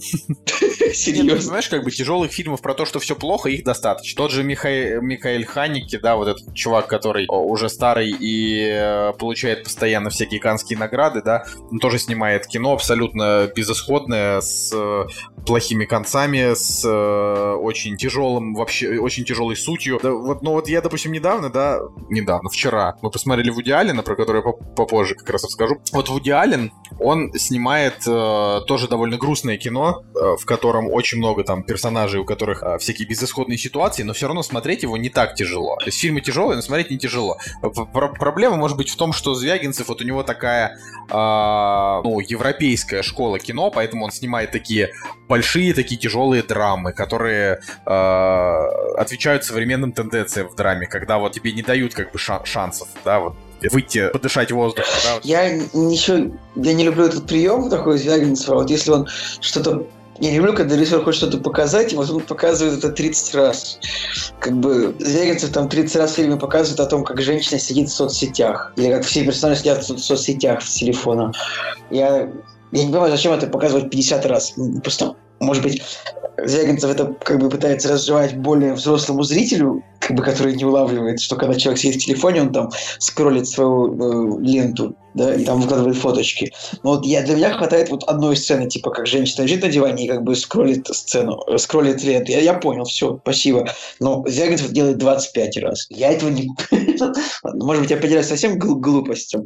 Ну, Серьезно. знаешь, как бы тяжелых фильмов про то, что все плохо, их достаточно. Тот же Михаил, Ханеке, да, вот этот чувак, который уже старый и э, получает постоянно всякие канские награды, да, он тоже снимает кино абсолютно безысходное, с э, плохими концами, с э, очень тяжелым, вообще, очень тяжелой сутью. Да, вот, ну вот я, допустим, недавно, да, недавно, вчера, мы посмотрели Вуди Аллена, про который я поп- попозже как раз расскажу. Вот Вуди Аллен, он снимает э, тоже довольно грустное кино, э, в котором очень много там персонажей, у которых э, всякие безысходные ситуации, но все равно смотреть его не так тяжело. То есть фильмы тяжелые, но смотреть не тяжело. Про- Проблема может быть в том, что Звягинцев, вот у него такая, э, ну, европейская школа кино, поэтому он снимает такие большие, такие тяжелые драмы, которые э, отвечают современным тенденциям в драме, когда вот тебе не дают как бы ша- шансов, да, вот выйти, подышать воздухом, да. Я ничего, я не люблю этот прием такой Звягинцева. Вот если он что-то я люблю, когда режиссер хочет что-то показать, и вот он показывает это 30 раз. Как бы Звягинцев там 30 раз в фильме показывает о том, как женщина сидит в соцсетях. Или как все персонажи сидят в со- соцсетях с телефона. Я, я не понимаю, зачем это показывать 50 раз. Просто, может быть, Звягинцев это как бы пытается разжевать более взрослому зрителю, как бы, который не улавливает, что когда человек сидит в телефоне, он там скроллит свою э, ленту, да, и там выкладывает фоточки. Но вот я, для меня хватает вот одной сцены, типа, как женщина лежит на диване и как бы скроллит сцену, э, скроллит ленту. Я, я понял, все, спасибо. Но Звягинцев делает 25 раз. Я этого не... Может быть, я поделяюсь совсем гл- глупостью.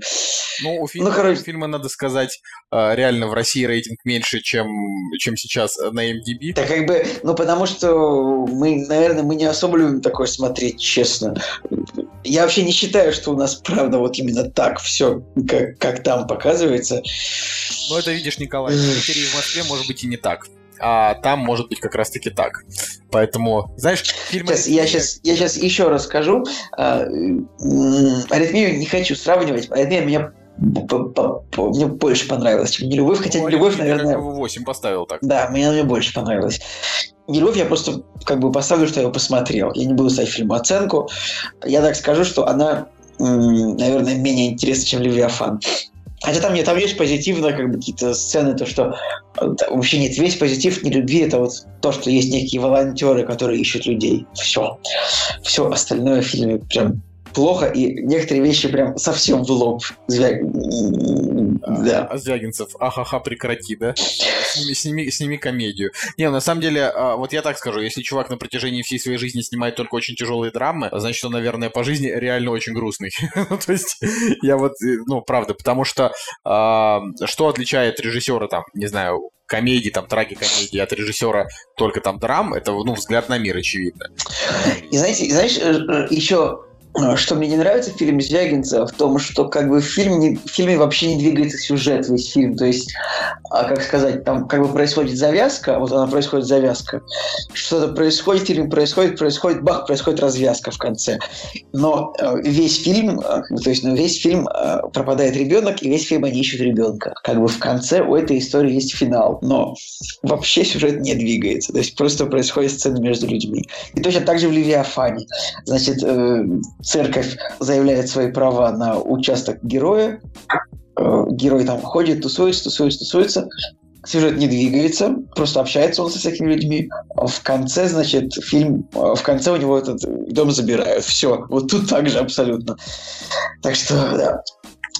Ну, у фильма, Ну, короче- у фильма, надо сказать, э, реально в России рейтинг меньше, чем, чем сейчас на MDB. Да как бы, ну потому что мы, наверное, мы не особо любим такое смотреть, честно. Я вообще не считаю, что у нас правда вот именно так все, как, как там показывается. Ну, это видишь, Николай, в Питере и в Москве может быть и не так. А там может быть как раз-таки так. Поэтому, знаешь, фильмы... Сейчас, я сейчас, я сейчас еще раз скажу. А, Аритмию не хочу сравнивать. Аритмия меня мне больше понравилась, чем не любовь, хотя не любовь, наверное, 8 поставил так. Да, мне мне больше понравилась. Не любовь, я просто как бы поставлю, что я его посмотрел. Я не буду ставить фильму оценку. Я так скажу, что она, наверное, менее интересна, чем Левиафан. Хотя там, нет, там есть позитивно, как бы какие-то сцены, то, что вообще нет, весь позитив не любви, это вот то, что есть некие волонтеры, которые ищут людей. Все. Все остальное в фильме прям плохо, и некоторые вещи прям совсем в лоб. Звя- Да. А Звягинцев, ахаха, прекрати, да? Сними, сними, сними комедию. Не, на самом деле, а, вот я так скажу, если чувак на протяжении всей своей жизни снимает только очень тяжелые драмы, значит, он, наверное, по жизни реально очень грустный. Ну, То есть, я вот, э, ну, правда, потому что а, что отличает режиссера, там, не знаю, комедии, там, трагикомедии от режиссера только там драм, это, ну, взгляд на мир, очевидно. И знаете, знаешь, э, еще что мне не нравится в фильме Звягинца, в том, что как бы в фильме, в фильме вообще не двигается сюжет весь фильм. То есть, а, как сказать, там как бы происходит завязка, вот она происходит завязка, что-то происходит, фильм происходит, происходит, бах, происходит развязка в конце. Но э, весь фильм, э, то есть, ну, весь фильм э, пропадает ребенок, и весь фильм они ищут ребенка. Как бы в конце у этой истории есть финал, но вообще сюжет не двигается. То есть просто происходит сцена между людьми. И точно так же в Левиафане. Значит, церковь заявляет свои права на участок героя. Э, герой там ходит, тусуется, тусуется, тусуется. Сюжет не двигается, просто общается он со всякими людьми. В конце, значит, фильм, э, в конце у него этот дом забирают. Все, вот тут так же абсолютно. Так что, да.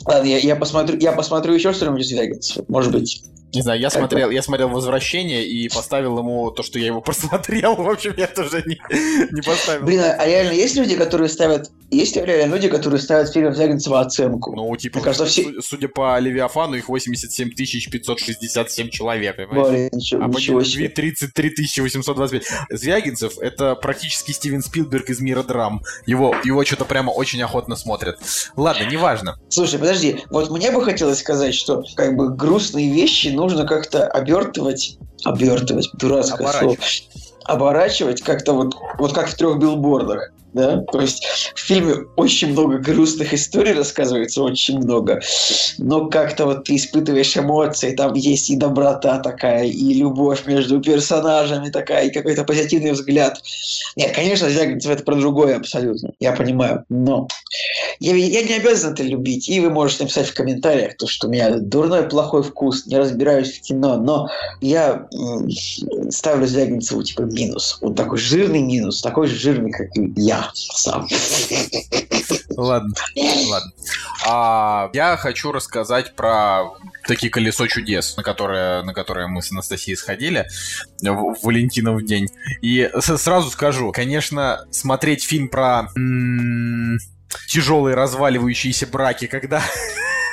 Ладно, я, я посмотрю, я посмотрю еще что-нибудь из Веганса. Может быть. Не знаю, я смотрел, я смотрел «Возвращение» и поставил ему то, что я его просмотрел. В общем, я тоже не, не поставил. Блин, а реально есть люди, которые ставят... Есть реально люди, которые ставят фильм Звягинцева оценку? Ну, типа, Мне кажется, все- су- судя по Левиафану, их 87 567 человек, понимаешь? Более, ничего, А ничего себе. 33 825. Звягинцев — это практически Стивен Спилберг из мира драм. Его, его что-то прямо очень охотно смотрят. Ладно, неважно. Слушай, подожди, вот мне бы хотелось сказать, что как бы грустные вещи нужно как-то обертывать, обертывать, дурацкое слово, оборачивать как-то вот, вот как в трех билбордах. Да? То есть в фильме очень много грустных историй рассказывается, очень много. Но как-то вот ты испытываешь эмоции, там есть и доброта такая, и любовь между персонажами такая, и какой-то позитивный взгляд. Нет, конечно, Звягинцев это про другое абсолютно, я понимаю. Но я, я не обязан это любить. И вы можете написать в комментариях, то, что у меня дурной, плохой вкус, не разбираюсь в кино, но я ставлю Звягинцеву типа минус. Вот такой жирный минус, такой же жирный, как и я сам. Ладно, ладно. А, я хочу рассказать про такие колесо чудес, на которое, на которое мы с Анастасией сходили в Валентинов день. И сразу скажу, конечно, смотреть фильм про м, тяжелые разваливающиеся браки, когда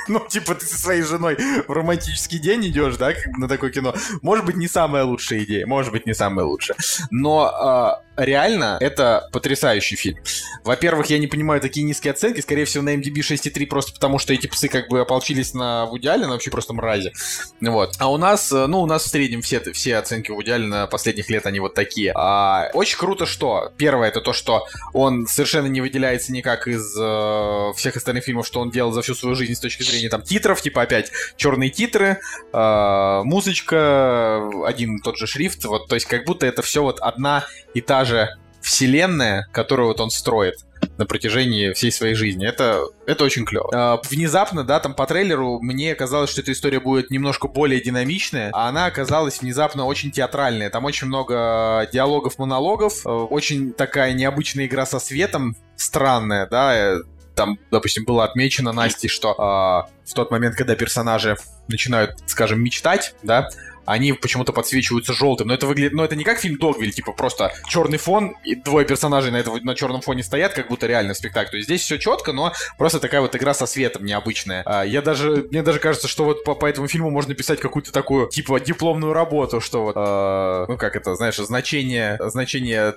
ну, типа, ты со своей женой в романтический день идешь, да, на такое кино. Может быть, не самая лучшая идея, может быть, не самая лучшая. Но а, реально, это потрясающий фильм. Во-первых, я не понимаю такие низкие оценки, скорее всего, на MDB 6,3 просто потому, что эти псы как бы ополчились на Вуди Аллена, вообще просто мрази. Вот. А у нас, э, ну, у нас в среднем все, все оценки Вуди Аллена последних лет, они вот такие. А, очень круто, что первое, это то, что он совершенно не выделяется никак из э, всех остальных фильмов, что он делал за всю свою жизнь с точки зрения там титров, типа опять черные титры, э, музычка, один и тот же шрифт, вот, то есть как будто это все вот одна и та же вселенная, которую вот он строит на протяжении всей своей жизни. Это, это очень клево. А, внезапно, да, там по трейлеру мне казалось, что эта история будет немножко более динамичная, а она оказалась внезапно очень театральная. Там очень много диалогов, монологов, э, очень такая необычная игра со светом, странная, да, э, там, допустим, было отмечено Настей, что а, в тот момент, когда персонажи начинают, скажем, мечтать, да, они почему-то подсвечиваются желтым. Но это выглядит, но это не как фильм Догвиль, типа просто черный фон и двое персонажей на, этого, на черном фоне стоят, как будто реально спектакль. То есть здесь все четко, но просто такая вот игра со светом необычная. А, я даже, мне даже кажется, что вот по, по этому фильму можно писать какую-то такую, типа, дипломную работу, что вот, а, ну как это, знаешь, значение, значение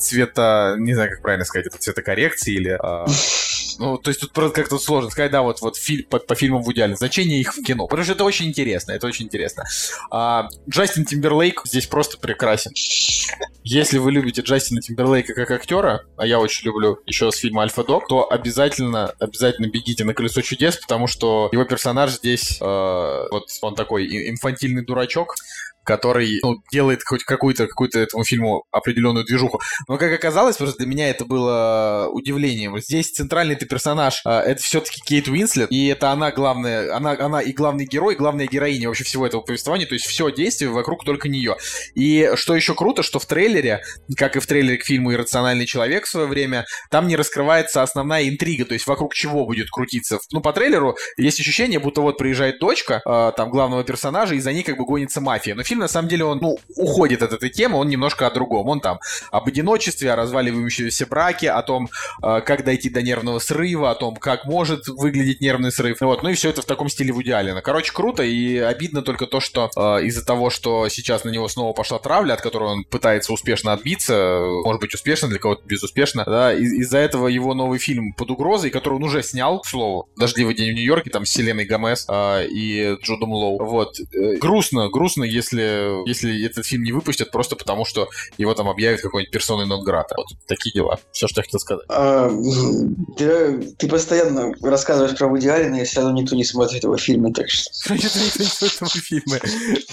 цвета, не знаю, как правильно сказать, это цветокоррекции или... а, ну, то есть тут просто как-то сложно сказать, да, вот, вот фильм, по, по фильмам в идеале, значение их в кино, потому что это очень интересно, это очень интересно. А, Джастин Тимберлейк здесь просто прекрасен. Если вы любите Джастина Тимберлейка как актера, а я очень люблю еще с фильма Альфа Дог, то обязательно, обязательно бегите на колесо чудес, потому что его персонаж здесь, э, вот он такой инфантильный дурачок, который ну, делает хоть какую-то какую-то этому фильму определенную движуху. Но как оказалось, просто для меня это было удивлением. Здесь центральный ты персонаж, а, это все-таки Кейт Уинслет, и это она главная, она, она и главный герой, и главная героиня вообще всего этого повествования, то есть все действие вокруг только нее. И что еще круто, что в трейлере, как и в трейлере к фильму «Иррациональный человек» в свое время, там не раскрывается основная интрига, то есть вокруг чего будет крутиться. Ну, по трейлеру есть ощущение, будто вот приезжает дочка, э, там, главного персонажа, и за ней как бы гонится мафия. Но фильм, на самом деле, он, ну, уходит от этой темы, он немножко о другом. Он там об одиночестве, о разваливающемся браке, о том, э, как дойти до нервного срыва, о том, как может выглядеть нервный срыв. Вот, ну и все это в таком стиле Вуди Аллена. Короче, круто, и обидно только то, что э, из-за того, что сейчас на него снова пошла травля, от которой он пытается успешно отбиться, э, может быть, успешно, для кого-то безуспешно, да, из- из-за этого его новый фильм «Под угрозой», который он уже снял, к слову, «Дождливый день в Нью-Йорке», там с Селеной Гомес а, и Джудом Лоу. Вот. Э, грустно, грустно, если, если этот фильм не выпустят, просто потому что его там объявят какой-нибудь персоной нон грата. Вот такие дела. Все, что я хотел сказать. А, ты, ты постоянно рассказываешь про Вуди Аллена, и все равно никто не смотрит его фильмы, так что... Значит, никто не смотрит этого фильма.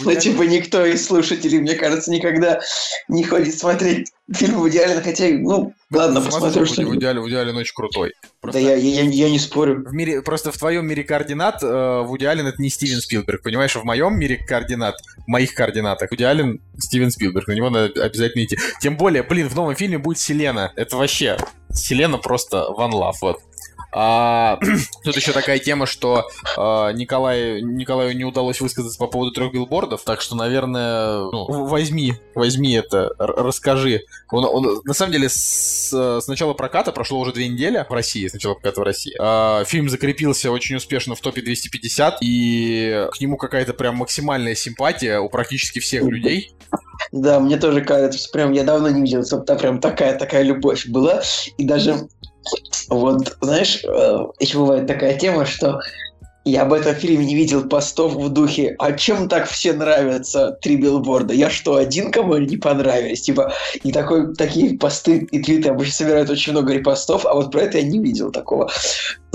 Ну, типа, никто из слушателей, мне кажется, никогда не ходит смотреть фильм Вуди Аллена, хотя, ну, ладно, посмотрю, что В идеале, в идеале очень крутой. Да Просто я, я, я не спорю. в мире, просто в твоем мире координат э, Вуди Аллен это не Стивен Спилберг, понимаешь? В моем мире координат, в моих координатах Вуди Аллен Стивен Спилберг, на него надо обязательно идти. Тем более, блин, в новом фильме будет Селена. Это вообще Селена просто one love, вот. А, тут еще такая тема, что э, Николай, Николаю не удалось высказаться по поводу трех билбордов, так что, наверное, ну, возьми, возьми это, расскажи. Он, он- на самом деле, с, с начала проката прошло уже две недели в России, с начала проката в России. А, фильм закрепился очень успешно в топе 250, и к нему какая-то прям максимальная симпатия у практически всех людей. Да, мне тоже кажется, прям я давно не видел, чтобы там прям такая такая любовь была. И даже вот, знаешь, э, еще бывает такая тема, что Я об этом фильме не видел постов в духе «А чем так все нравятся три билборда? Я что, один кому не понравились?» Типа, и такой, такие посты и твиты обычно собирают очень много репостов, а вот про это я не видел такого.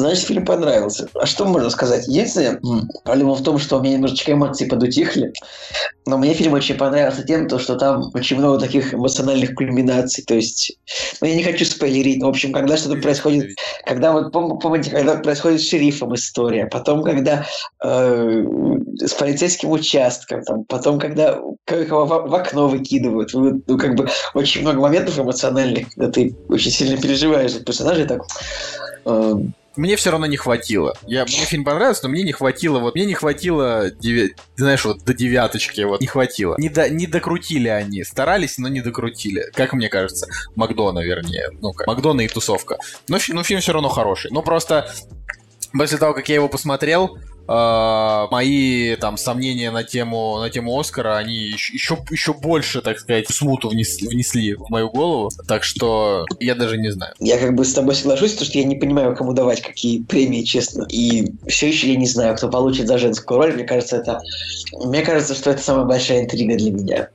Значит, фильм понравился. А что можно сказать? Единственное, м, проблема в том, что у меня немножечко эмоции подутихли, но мне фильм очень понравился тем, то, что там очень много таких эмоциональных кульминаций. То есть, ну, я не хочу спойлерить, но, в общем, когда что-то происходит когда вот пом- помните, когда происходит с шерифом история, потом когда э, с полицейским участком, там, потом когда кого в, в окно выкидывают, Вы- ну как бы очень много моментов эмоциональных, когда ты очень сильно переживаешь за персонажей, так. э, Мне все равно не хватило. Я, мне фильм понравился, но мне не хватило, вот мне не хватило, деви- знаешь, вот до девяточки, вот не хватило. Не, до, не докрутили они, старались, но не докрутили, как мне кажется. Макдона, вернее, ну как, Макдона и тусовка. Но, но фильм все равно хороший. Но просто после того, как я его посмотрел, э, мои там сомнения на тему на тему Оскара, они еще, еще больше, так сказать, смуту внес- внесли в мою голову. Так что я даже не знаю. Я как бы с тобой соглашусь, потому что я не понимаю, кому давать какие премии, честно. И все еще я не знаю, кто получит за женскую роль. Мне кажется, это... Мне кажется, что это самая большая интрига для меня.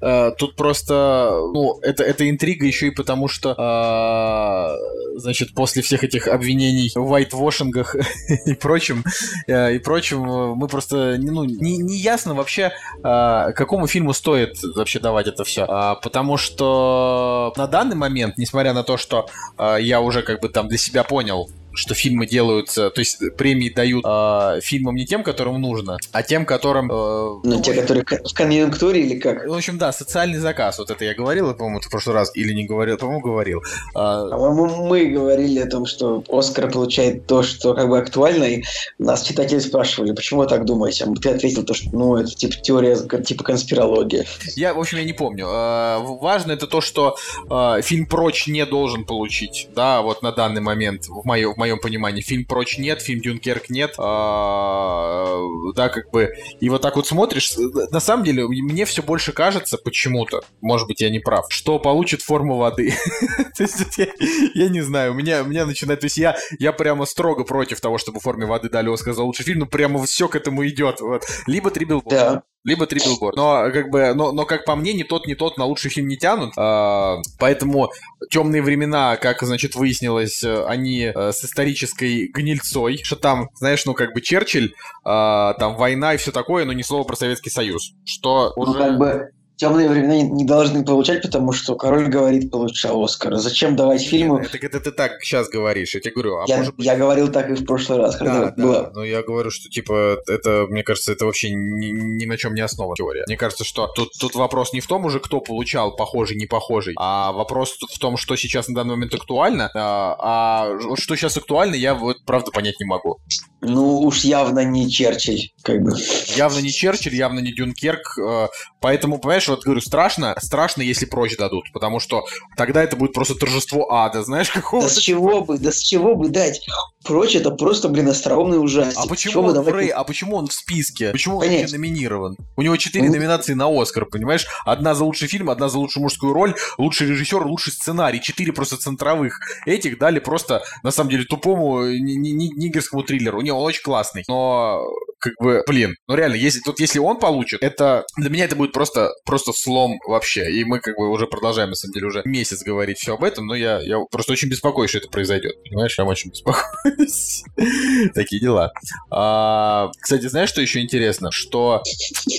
Э, Тут просто, ну, это, это интрига еще и потому, что, э, значит, после всех этих обвинений в вайтвошингах и прочем, э, и прочем, э, мы просто, ну, не, не ясно вообще, э, какому фильму стоит вообще давать это все. Потому что на данный момент, несмотря на то, что э, я уже как бы там для себя понял, что фильмы делаются, то есть премии дают э, фильмам не тем, которым нужно, а тем, которым... э, Ну, те, которые ко- в конъюнктуре или как? в общем, да, социальный заказ. Вот это я говорил, по-моему, в прошлый раз или не говорил, по-моему, говорил. А, По-моему, мы говорили о том, что Оскар получает то, что как бы актуально, и нас читатели спрашивали, почему вы так думаете? А ты ответил то, что ну, это типа теория, типа конспирология. Я, в общем, я не помню. А, Важно это то, что а, фильм «Прочь» не должен получить, да, вот на данный момент, в, моё- в моем понимании. Фильм «Прочь» нет, фильм «Дюнкерк» нет, а, да, как бы, и вот так вот смотришь, с- на самом деле, мне все больше кажется почему-то, может быть, я не прав, что получит форму воды. Я, не знаю, у меня, начинает, то есть я, прямо строго против того, чтобы форме воды дали Оскар за лучший фильм, ну прямо все к этому идет. Либо три билборда, Да. Либо три билборда. Но как бы, но, но как по мне, ни тот, ни тот на лучший фильм не тянут. А, поэтому темные времена, как значит выяснилось, э, они э, с исторической гнильцой, что там, знаешь, ну как бы Черчилль, а, там война и все такое, но ни слова про Советский Союз. Что Ну, уже... как бы темные времена не, должны получать, потому что король говорит получал Оскар. Зачем давать фильму? Это, это ты так сейчас говоришь, я тебе говорю. А Я, может быть, я говорил так и в прошлый раз, когда Да, да, было. но я говорю, что, типа, это, мне кажется, это вообще ни, ни на чем не основана теория. Мне кажется, что тут, тут вопрос не в том уже, кто получал похожий, не похожий, а вопрос в том, что сейчас на данный момент актуально, а, а что сейчас актуально, я вот правда понять не могу. Ну, уж явно не Черчилль, как бы. Явно не Черчилль, явно не Дюнкерк, э, поэтому, понимаешь, вот говорю, страшно, страшно, если прочь дадут, потому что тогда это будет просто торжество ада, знаешь, какого Да с чего бы, да с чего бы дать? Прочь это просто, блин, остроумный ужастик. А почему чего он Фрей, а почему он в списке? Почему он Понять. вообще номинирован? У него четыре Ну, номинации на Оскар, понимаешь? Одна за лучший фильм, одна за лучшую мужскую роль, лучший режиссер, лучший сценарий. Четыре просто центровых. Этих дали просто, на самом деле, тупому ни- нигерскому триллеру. Не, он очень классный. Но, как бы, блин, ну реально, если, тут если он получит, это, для меня это будет просто, просто слом вообще. И мы, как бы, уже продолжаем, на самом деле, уже месяц говорить все об этом, но я, я просто очень беспокоюсь, что это произойдет. Понимаешь, я очень беспокоюсь. Такие дела. А, кстати, знаешь, что еще интересно? Что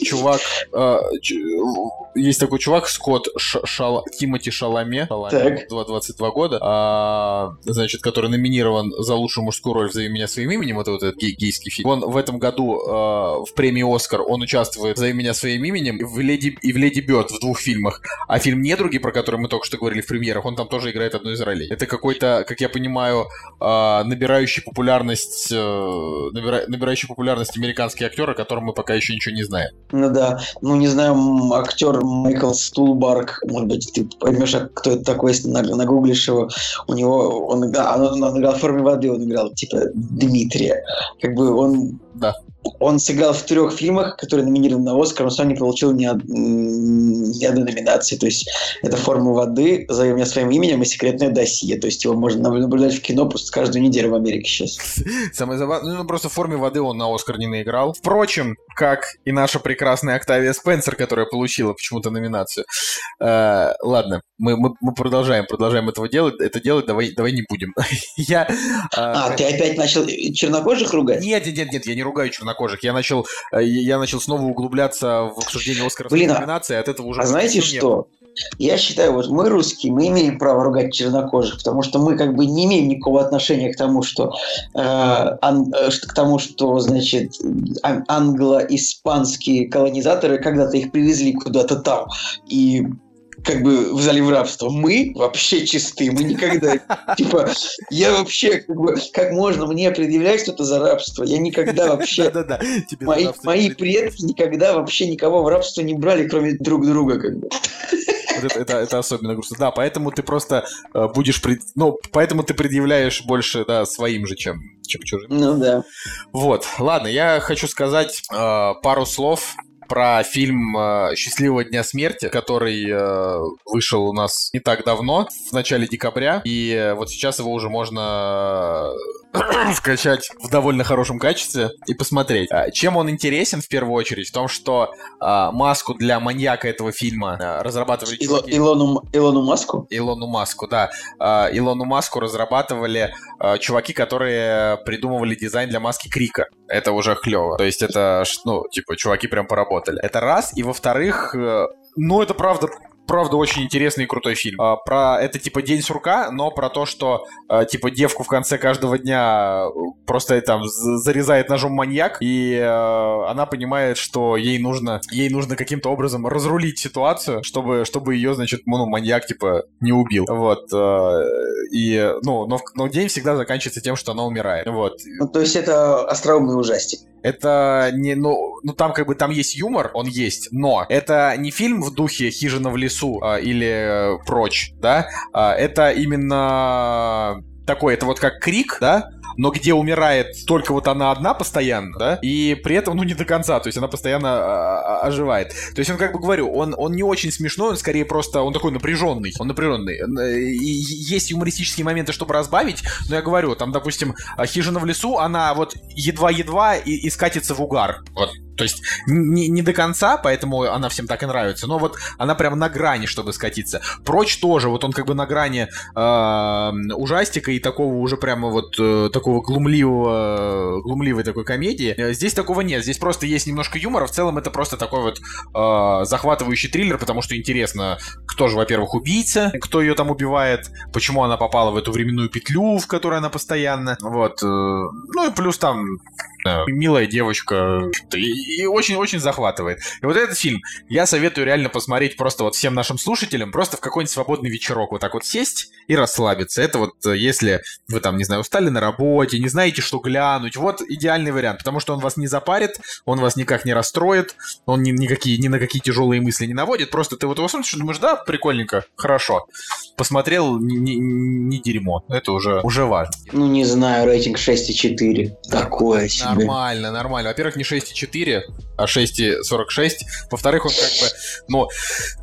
чувак... а, есть такой чувак, Скотт Ш- Шала- Тимоти Шаламе, Шаламе, Так. 22 года, а, значит, который номинирован за лучшую мужскую роль «Зови меня своим именем», это вот этот гей- гейский фильм. Он в этом году а, в премии «Оскар» он участвует «Зови меня своим именем» в «Леди, и в «Леди Бёрд» в двух фильмах. А фильм «Недруги», про который мы только что говорили в премьерах, он там тоже играет одну из ролей. Это какой-то, как я понимаю, а, набирающий популярность, э, набира- набирающий популярность американский актер, о котором мы пока еще ничего не знаем. Ну да, ну не знаю, актер Майкл Стулбарк, может быть, ты поймешь, а кто это такой, если на- нагуглишь его. У него, он, да, он, он играл в форме воды, он играл типа Дмитрия. Как бы он Да. он сыграл в трех фильмах, которые номинированы на Оскар, но сам не получил ни, од- ни одной номинации. То есть это «Форма воды», «Зови меня своим именем» и «Секретное досье». То есть его можно наблюдать в кино просто каждую неделю в Америке сейчас. Самое забавное, ну просто в форме воды он на Оскар не наиграл. Впрочем, как и наша прекрасная Октавия Спенсер, которая получила почему-то номинацию. Э, ладно, мы, мы, мы продолжаем, продолжаем этого делать, это делать, давай, давай не будем. Я... э, А, ты опять начал чернокожих ругать? Нет, нет, нет, нет, я не ругаю чернокожих. Я начал, э, я начал снова углубляться в обсуждение Оскаровской Блин, а- номинации, от этого уже... А знаете что? Я считаю, вот мы русские, мы имеем право ругать чернокожих, потому что мы как бы не имеем никакого отношения к тому, что, э, ан- э, к тому, что значит ан- англо-испанские колонизаторы когда-то их привезли куда-то там и как бы взяли в рабство. Мы вообще чисты, мы никогда, типа, я вообще, как бы, как можно мне предъявлять что-то за рабство? Я никогда вообще Да-да-да, Мои, мои предки никогда вообще никого в рабство не брали, кроме друг друга, как бы. Вот это, это, это особенно грустно. Да, поэтому ты просто э, будешь... пред- Ну, поэтому ты предъявляешь больше, да, своим же, чем, чем чужим. Ну да. Вот, ладно, я хочу сказать э, пару слов про фильм э, «Счастливого дня смерти», который э, вышел у нас не так давно, в начале декабря, и э, вот сейчас его уже можно скачать в довольно хорошем качестве и посмотреть. А, Чем он интересен в первую очередь? В том, что э, маску для маньяка этого фильма э, разрабатывали Ило- чуваки- Илону, Илону Маску? Илону Маску, да. А, Илону Маску разрабатывали а, чуваки, которые придумывали дизайн для маски Крика. Это уже клево. То есть это, ну, типа, чуваки прям поработали. Это раз. И во-вторых, э, ну, это правда правда очень интересный и крутой фильм. А, про это типа день сурка, но про то, что а, типа девку в конце каждого дня э, просто там зарезает ножом маньяк, и э, она понимает, что ей нужно ей нужно каким-то образом разрулить ситуацию, чтобы чтобы ее значит ну маньяк типа не убил. Вот э, и ну но, но день всегда заканчивается тем, что она умирает. Вот Ну, то есть это остроумный ужастик. Это не, ну, ну там как бы там есть юмор, он есть, но это не фильм в духе «Хижина в лесу» а, или э, «Прочь», да, А, это именно такой, это вот как «Крик», да, но где умирает только вот она одна постоянно, да, и при этом, ну, не до конца, то есть она постоянно а, а, оживает. То есть он, как бы говорю, он, он не очень смешной, он скорее просто, он такой напряженный, он напряженный. Э, И есть юмористические моменты, чтобы разбавить, но я говорю, там, допустим, а, «Хижина в лесу», она вот едва-едва и, и скатится в угар, вот. То есть не, не до конца, поэтому она всем так и нравится. Но вот она прям на грани, чтобы скатиться. Прочь тоже, вот он как бы на грани э, ужастика и такого уже прямо вот э, такого глумливого, глумливой такой комедии. Э, Здесь такого нет. Здесь просто есть немножко юмора. В целом это просто такой вот э, захватывающий триллер, потому что интересно, кто же, во-первых, убийца, кто ее там убивает, почему она попала в эту временную петлю, в которой она постоянно. Вот. э, ну и плюс там да, милая девочка. И очень-очень захватывает. И вот этот фильм я советую реально посмотреть просто вот всем нашим слушателям, просто в какой-нибудь свободный вечерок вот так вот сесть и расслабиться. Это вот э, если вы там, не знаю, устали на работе, не знаете, что глянуть, вот идеальный вариант, потому что он вас не запарит, он вас никак не расстроит, он ни, никакие, ни на какие тяжелые мысли не наводит, просто ты вот его смотришь и думаешь, да, прикольненько, хорошо. Посмотрел, не дерьмо, это уже, уже важно. Ну, не знаю, рейтинг 6,4. Такое себе. Нормально, нормально. Во-первых, не 6,4, а 6,46. Во-вторых, он как бы, ну,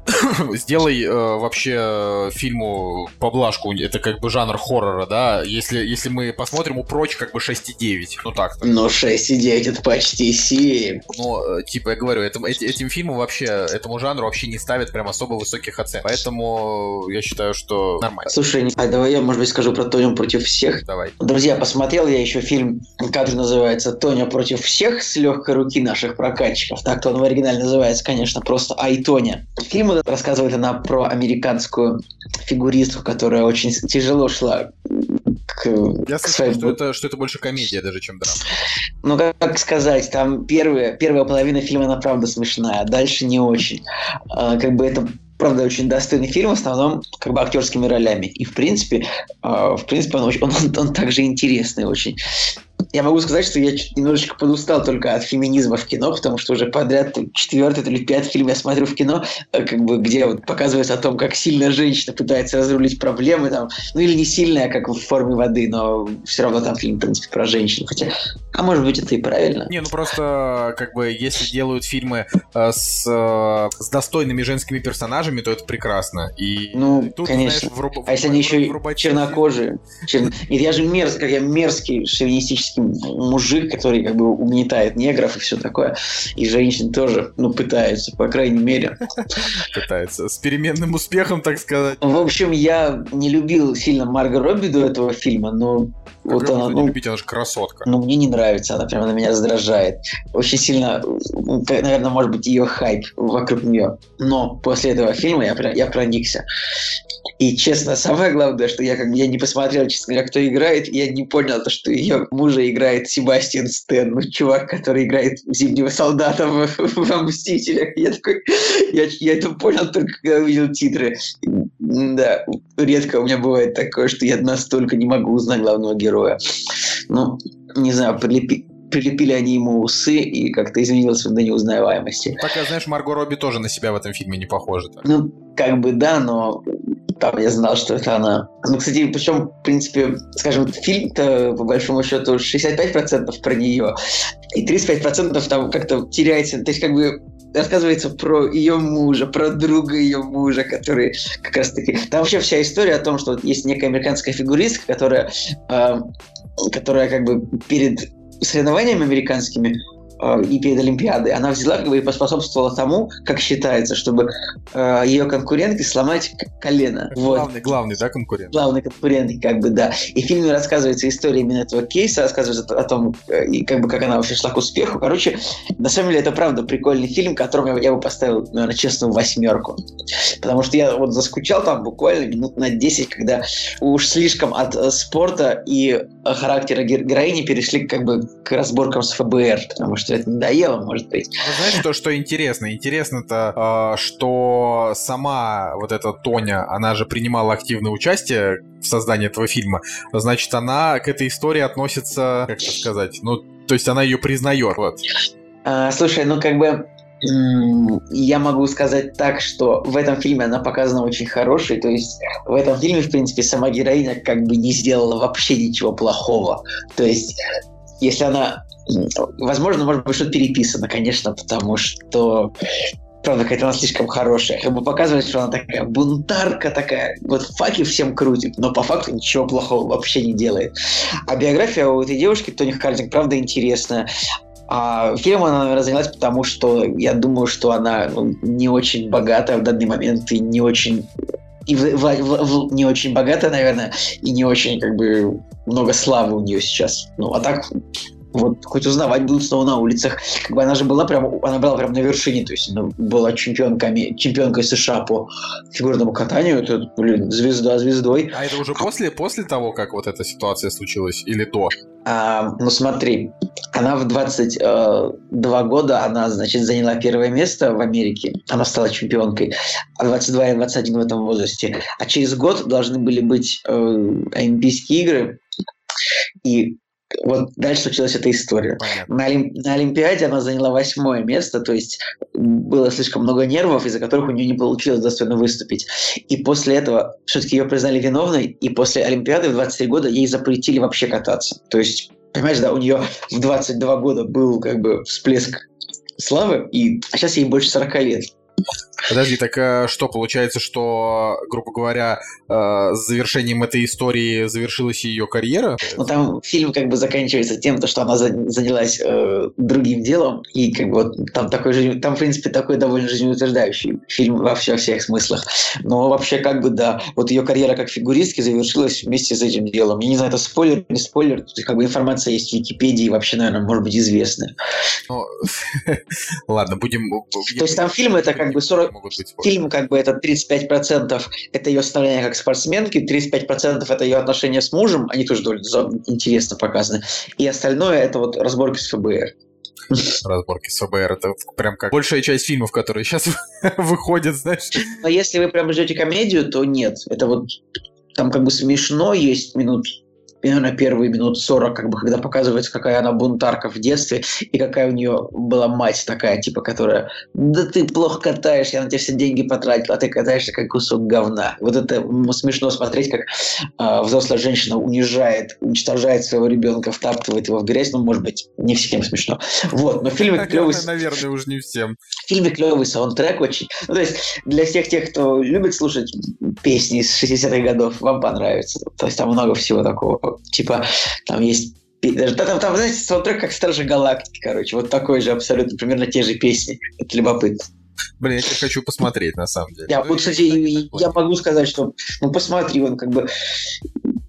сделай э, вообще э, фильму поблажку. Это как бы жанр хоррора, да? Если, если мы посмотрим, у прочь как бы 6,9. Ну так. Но 6,9 это почти 7. Ну, э, типа, я говорю, этим, эти- этим фильму вообще, этому жанру вообще не ставят прям особо высоких оценок. Поэтому я считаю, что нормально. Слушай, а давай я, может быть, скажу про Тоню против всех. Давай. Друзья, посмотрел я еще фильм, как же называется, «Тоня против всех» с легкой руки наших прокатчиков. Так-то он в оригинале называется, конечно, просто «Ай, Тоня». Фильм рассказывает она про американскую фигуристку, которая очень тяжело шла к, Я к слышал, своей... что это, что это больше комедия даже, чем драма. Ну, как, как сказать, там первая, первая половина фильма, она правда смешная, а дальше не очень. А, как бы это правда очень достойный фильм, в основном как бы актерскими ролями. И в принципе, а, в принципе он, очень- он, он, он также интересный очень. Я могу сказать, что я немножечко подустал только от феминизма в кино, потому что уже подряд четвертый или пятый фильм я смотрю в кино, э, как бы, где вот показывается о том, как сильно женщина пытается разрулить проблемы, там, ну или не сильная, как в форме воды, но все равно там фильм, в принципе, про женщину. Хотя, а может быть, это и правильно. Не, ну просто, как бы, если делают фильмы э, с, э, с достойными женскими персонажами, то это прекрасно. И Ну, тут, конечно. знаешь, вруб- А если они еще и врубать- чернокожие? Чер- Нет, я же мерзкий, я мерзкий шовинистический мужик, который как бы угнетает негров и все такое. И женщин тоже, ну, пытаются, по крайней мере. пытается с переменным успехом, так сказать. В общем, я не любил сильно Марго Робби до этого фильма, но вот она, ну, любить, она же красотка. ну, мне не нравится, она прямо на меня раздражает. Очень сильно, как, наверное, может быть, ее хайп вокруг нее. Но после этого фильма я, я проникся. И, честно, самое главное, что я как бы я не посмотрел, честно говоря, кто играет, и я не понял, то, что ее мужа играет Себастьян Стэн, ну, чувак, который играет Зимнего солдата в, во «Мстителях». Я такой, я, я это понял только, когда увидел титры. Да, редко у меня бывает такое, что я настолько не могу узнать главного героя. Ну, не знаю, прилепи- прилепили они ему усы, и как-то изменилось до неузнаваемости. Так, я, знаешь, Марго Робби тоже на себя в этом фильме не похожа. так. Ну, как бы да, но там я знал, что это она. Ну, кстати, причем, в принципе, скажем, фильм-то, по большому счету, 65% про нее, и 35% там как-то теряется. То есть, как бы рассказывается про ее мужа, про друга ее мужа, который как раз таки... Там вообще вся история о том, что вот есть некая американская фигуристка, которая, э, которая как бы перед соревнованиями американскими и перед Олимпиадой, она взяла как бы и поспособствовала тому, как считается, чтобы э, ее конкурентке сломать колено. Вот. Главный, главный, да, конкурент? Главный конкурент, как бы, да. И в фильме рассказывается история именно этого кейса, рассказывается о том, э, и как бы как она вообще шла к успеху. Короче, на самом деле это правда прикольный фильм, которому я, я бы поставил, наверное, честно, восьмерку. Потому что я вот заскучал там буквально минут на 10, когда уж слишком от э, спорта и э, характера гер- героини перешли как бы к разборкам с ФБР, потому что это надоело, может быть. Ну, знаешь, то, что интересно? Интересно-то, э, что сама вот эта Тоня, она же принимала активное участие в создании этого фильма. Значит, она к этой истории относится, как это сказать, ну, то есть она ее признает. Вот. А, слушай, ну как бы я могу сказать так, что в этом фильме она показана очень хорошей, то есть в этом фильме, в принципе, сама героиня как бы не сделала вообще ничего плохого. То есть если она... Возможно, может быть, что-то переписано, конечно, потому что правда, какая-то она слишком хорошая. Как бы показывает, что она такая бунтарка такая, вот факи всем крутит, но по факту ничего плохого вообще не делает. А биография у этой девушки, Тони Хардинг, правда, интересная. А фильм она, наверное, занялась, потому что я думаю, что она ну, не очень богата в данный момент и не очень и в- в- в- в- не очень богата, наверное, и не очень как бы много славы у нее сейчас. Ну, а так вот хоть узнавать будут снова на улицах. Как бы она же была прям, она была прям на вершине, то есть она была чемпионками, чемпионкой США по фигурному катанию, это, блин, звезда звездой. А это уже после, после того, как вот эта ситуация случилась, или до? А, ну смотри, она в 22 года, она, значит, заняла первое место в Америке, она стала чемпионкой, а 22 и 21 в этом возрасте. А через год должны были быть э, Олимпийские игры, и вот дальше случилась эта история. Понятно. На, Олим- на Олимпиаде она заняла восьмое место, то есть было слишком много нервов, из-за которых у нее не получилось достойно выступить. И после этого все-таки ее признали виновной, и после Олимпиады в 23 года ей запретили вообще кататься. То есть, понимаешь, да, у нее в 22 года был как бы всплеск славы, и, а сейчас ей больше 40 лет. Подожди, так э, что, получается, что, грубо говоря, э, с завершением этой истории завершилась ее карьера? Но там фильм как бы заканчивается тем, то, что она за- занялась э, другим делом, и как бы вот там такой жизнь, там в принципе такой довольно жизнеутверждающий фильм во всех всех смыслах. Но вообще как бы да, вот ее карьера как фигуристки завершилась вместе с этим делом. Я не знаю, это спойлер, не спойлер, есть как бы информация есть в Википедии, вообще, наверное, может быть известная. Ну, ладно, будем... То есть там фильм это как бы 40, Могут быть спойлеры. фильм как бы это 35% это ее становление как спортсменки, 35% это ее отношения с мужем, они тоже довольно интересно показаны, и остальное это вот разборки с ФБР. разборки с ФБР. Это прям как большая часть фильмов, которые сейчас выходят, знаешь. Но если вы прям ждете комедию, то нет. Это вот там как бы смешно, есть минут наверное, первые минут 40, как бы, когда показывается, какая она бунтарка в детстве, и какая у нее была мать такая, типа, которая, да ты плохо катаешь, я на тебя все деньги потратил, а ты катаешься как кусок говна. Вот это смешно смотреть, как а, взрослая женщина унижает, уничтожает своего ребенка, втаптывает его в грязь, ну, может быть, не всем смешно. Вот, но в фильме клевый, Наверное, уже не всем. в фильме клевый саундтрек очень. Ну, то есть, для всех тех, кто любит слушать песни из 60-х годов, вам понравится. То есть, там много всего такого. Типа, там есть даже, да, там, там, знаете, саундтрек как Стражи Галактики, короче. Вот такой же абсолютно, примерно те же песни. Это любопытно. Блин, я теперь хочу посмотреть, на самом деле. Я, Ну, вот, кстати, и- я могу сказать, что, ну, посмотри, он как бы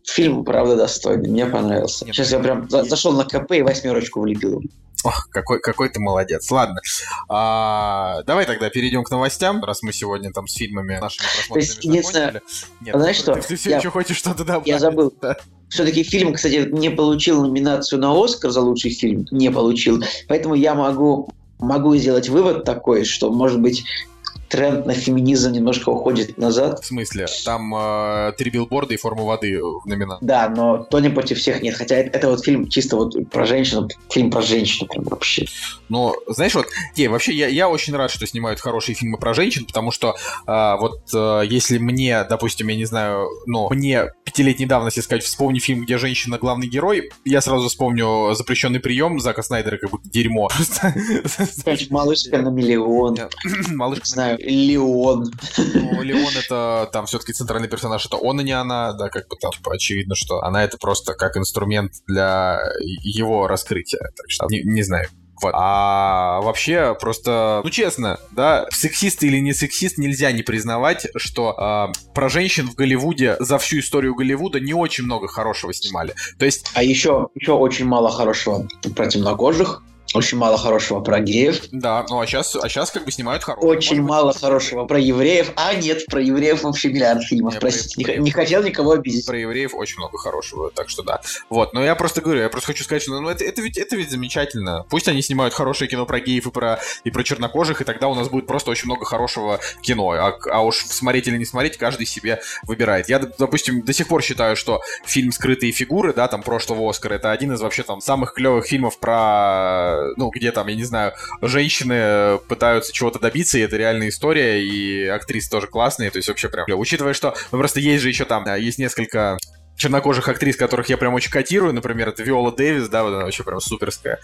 фильм, правда, достойный. Мне понравился. Нет, Сейчас я прям за- зашел на КП и восьмерочку влепил. Ох, какой, какой ты молодец. Ладно. А, давай тогда перейдем к новостям, раз мы сегодня там с фильмами нашими просмотрами есть, единственное. Нет, знаешь ты- что? Ты, все Я- еще хочешь что-то добавить? Я забыл. Да. Все-таки фильм, кстати, не получил номинацию на Оскар за лучший фильм. Не получил. Поэтому я могу, могу сделать вывод такой, что, может быть, тренд на феминизм немножко уходит назад. В смысле? Там э, три билборда и форма воды в номинации. Да, но Тони против всех нет. Хотя это, это вот фильм чисто вот про женщину, фильм про женщину прям вообще. Но, знаешь, вот, не, вообще, я, я очень рад, что снимают хорошие фильмы про женщин, потому что а, вот э, если мне, допустим, я не знаю, ну, мне пятилетней давности сказать, вспомни фильм, где женщина главный герой, я сразу вспомню запрещенный прием Зака Снайдера, как будто дерьмо. Малышка на миллион. Малышка Не знаю, Леон. Ну, Леон это там все-таки центральный персонаж, это он, а не она, да, как бы там типа, очевидно, что она это просто как инструмент для его раскрытия. Так что не, не знаю. Вот. А вообще, просто, ну честно, да, сексист или не сексист, нельзя не признавать, что а, про женщин в Голливуде за всю историю Голливуда не очень много хорошего снимали. То есть, А еще, еще очень мало хорошего про темнокожих. Очень мало хорошего про геев. да, ну а сейчас, а сейчас как бы снимают хорошего. Очень Может быть, мало хорошего про евреев. А нет, про евреев вообще миллиард фильмов. Не, Простите, про- не, не хотел никого обидеть. про евреев очень много хорошего, так что да. Вот, но я просто говорю, я просто хочу сказать, что ну, это, это, ведь, это ведь замечательно. Пусть они снимают хорошее кино про геев и про, и про чернокожих, и тогда у нас будет просто очень много хорошего кино. А, а уж смотреть или не смотреть, каждый себе выбирает. Я, допустим, до сих пор считаю, что фильм «Скрытые фигуры», да, там, прошлого Оскара, это один из вообще там самых клевых фильмов про, ну, где там, я не знаю, женщины пытаются чего-то добиться, и это реальная история, и актрисы тоже классные, то есть вообще прям... Учитывая, что, ну, просто есть же еще там, а, есть несколько чернокожих актрис, которых я прям очень котирую, например, это Виола Дэвис, да, вот она вообще прям суперская,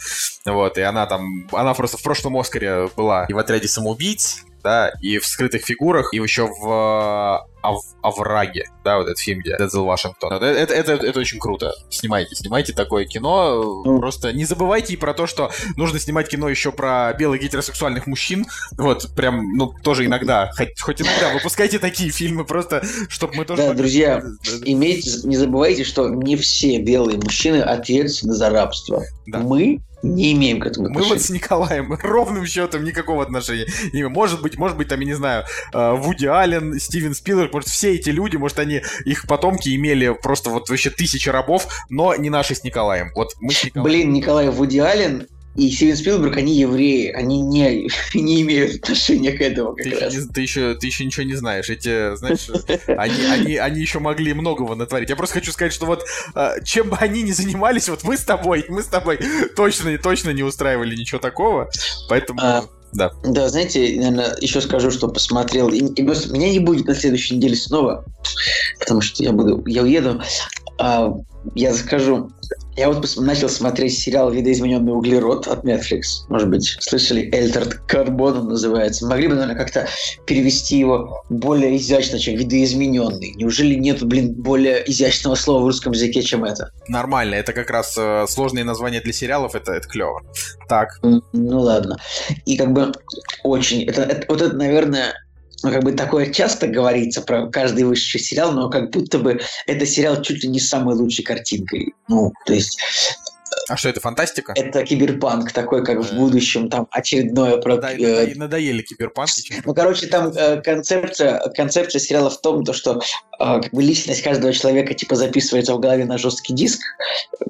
вот, и она там, она просто в прошлом Оскаре была и в отряде самоубийц, да, и в скрытых фигурах, и еще в э, Ов- Овраге, да, вот этот фильм, где Дензел Вашингтон. Вот Это, это, это очень круто. Снимайте, снимайте такое кино. Ну. Просто не забывайте и про то, что нужно снимать кино еще про белых гетеросексуальных мужчин. Вот, прям, ну, тоже иногда, хоть, хоть иногда выпускайте такие фильмы, просто, чтобы мы тоже... Да, могли- друзья, Имейте, не забывайте, что не все белые мужчины ответственны за рабство. Да. Мы не имеем к этому Мы вот отношения. с Николаем ровным счетом никакого отношения не имеем. Может быть, может быть, там, я не знаю, э, Вуди Аллен, Стивен Спилберг, может, все эти люди, может, они, их потомки имели просто вот вообще тысячи рабов, но не наши с Николаем. Вот мы с Николаем... Блин, Николай Вуди Аллен и Стивен Спилберг, они евреи, они не, не имеют отношения к этому как Ты еще, раз. не- ты, еще, ты еще ничего не знаешь. Эти, знаешь, они, они, они еще могли многого натворить. Я просто хочу сказать, что вот э, чем бы они ни занимались, вот мы с тобой, мы с тобой точно, точно не устраивали ничего такого. Поэтому, А, да. Да, знаете, наверное, еще скажу, что посмотрел. И, и просто меня не будет на следующей неделе снова, потому что я буду, я уеду. А, я скажу, я вот начал смотреть сериал «Видоизмененный углерод» от Netflix. Может быть, слышали? Эльтард Карбон он называется. Могли бы, наверное, как-то перевести его более изящно, чем «видоизмененный». Неужели нет, блин, более изящного слова в русском языке, чем это? Нормально, это как раз э, сложные названия для сериалов, это, это клево. Так, Ну ладно. И как бы очень... Это, это- вот это, наверное, ну, как бы такое часто говорится про каждый высший сериал, но как будто бы это сериал чуть ли не с самой лучшей картинкой. Ну, то есть а что это, фантастика? это киберпанк такой, как в Э. будущем, там очередное про... Э, надо- Надоели киберпанки. ну, короче, там э, концепция, концепция сериала в том, то, что как бы личность каждого человека типа записывается в голове на жесткий диск,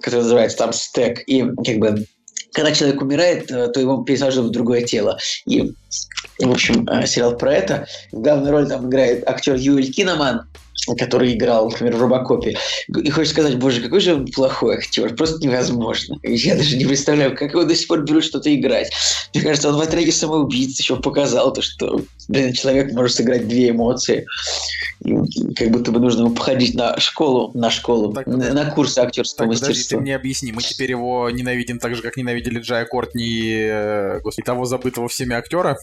который называется там стек, и как бы когда человек умирает, э, то его пересаживают в другое тело. И, в общем, э, сериал про это. В главной роли там играет актер Юэль Киноман. Который играл, например, в Робокопе. И хочешь сказать, боже, какой же он плохой актер, просто невозможно. Я даже не представляю, как его до сих пор берут что-то играть. Мне кажется, он в отряде самоубийц еще показал то, что блин, человек может сыграть две эмоции. И как будто бы нужно ему походить на школу, на школу, Так, на, на курсы актерского Так, подожди, ты мастерства. мне объясни, мы теперь его ненавидим так же, как ненавидели Джая Кортни, э, господи, того забытого всеми актера.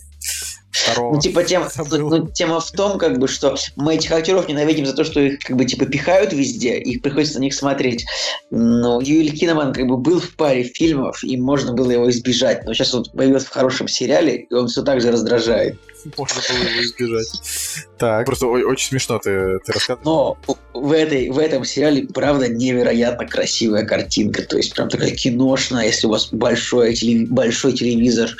Второго. Ну, типа, тема, Забыл. ну, тема в том, как бы, что мы этих актеров ненавидим за то, что их, как бы, типа, пихают везде, их приходится на них смотреть. Но Юэль Киноман, как бы, был в паре фильмов, и можно было его избежать. Но сейчас он появился в хорошем сериале, и он все так же раздражает. Можно было его избежать. Так, просто очень смешно ты, ты рассказываешь. Но в, этой, в этом сериале, правда, невероятно красивая картинка. То есть, прям такая киношная, если у вас большой, телеви- большой телевизор.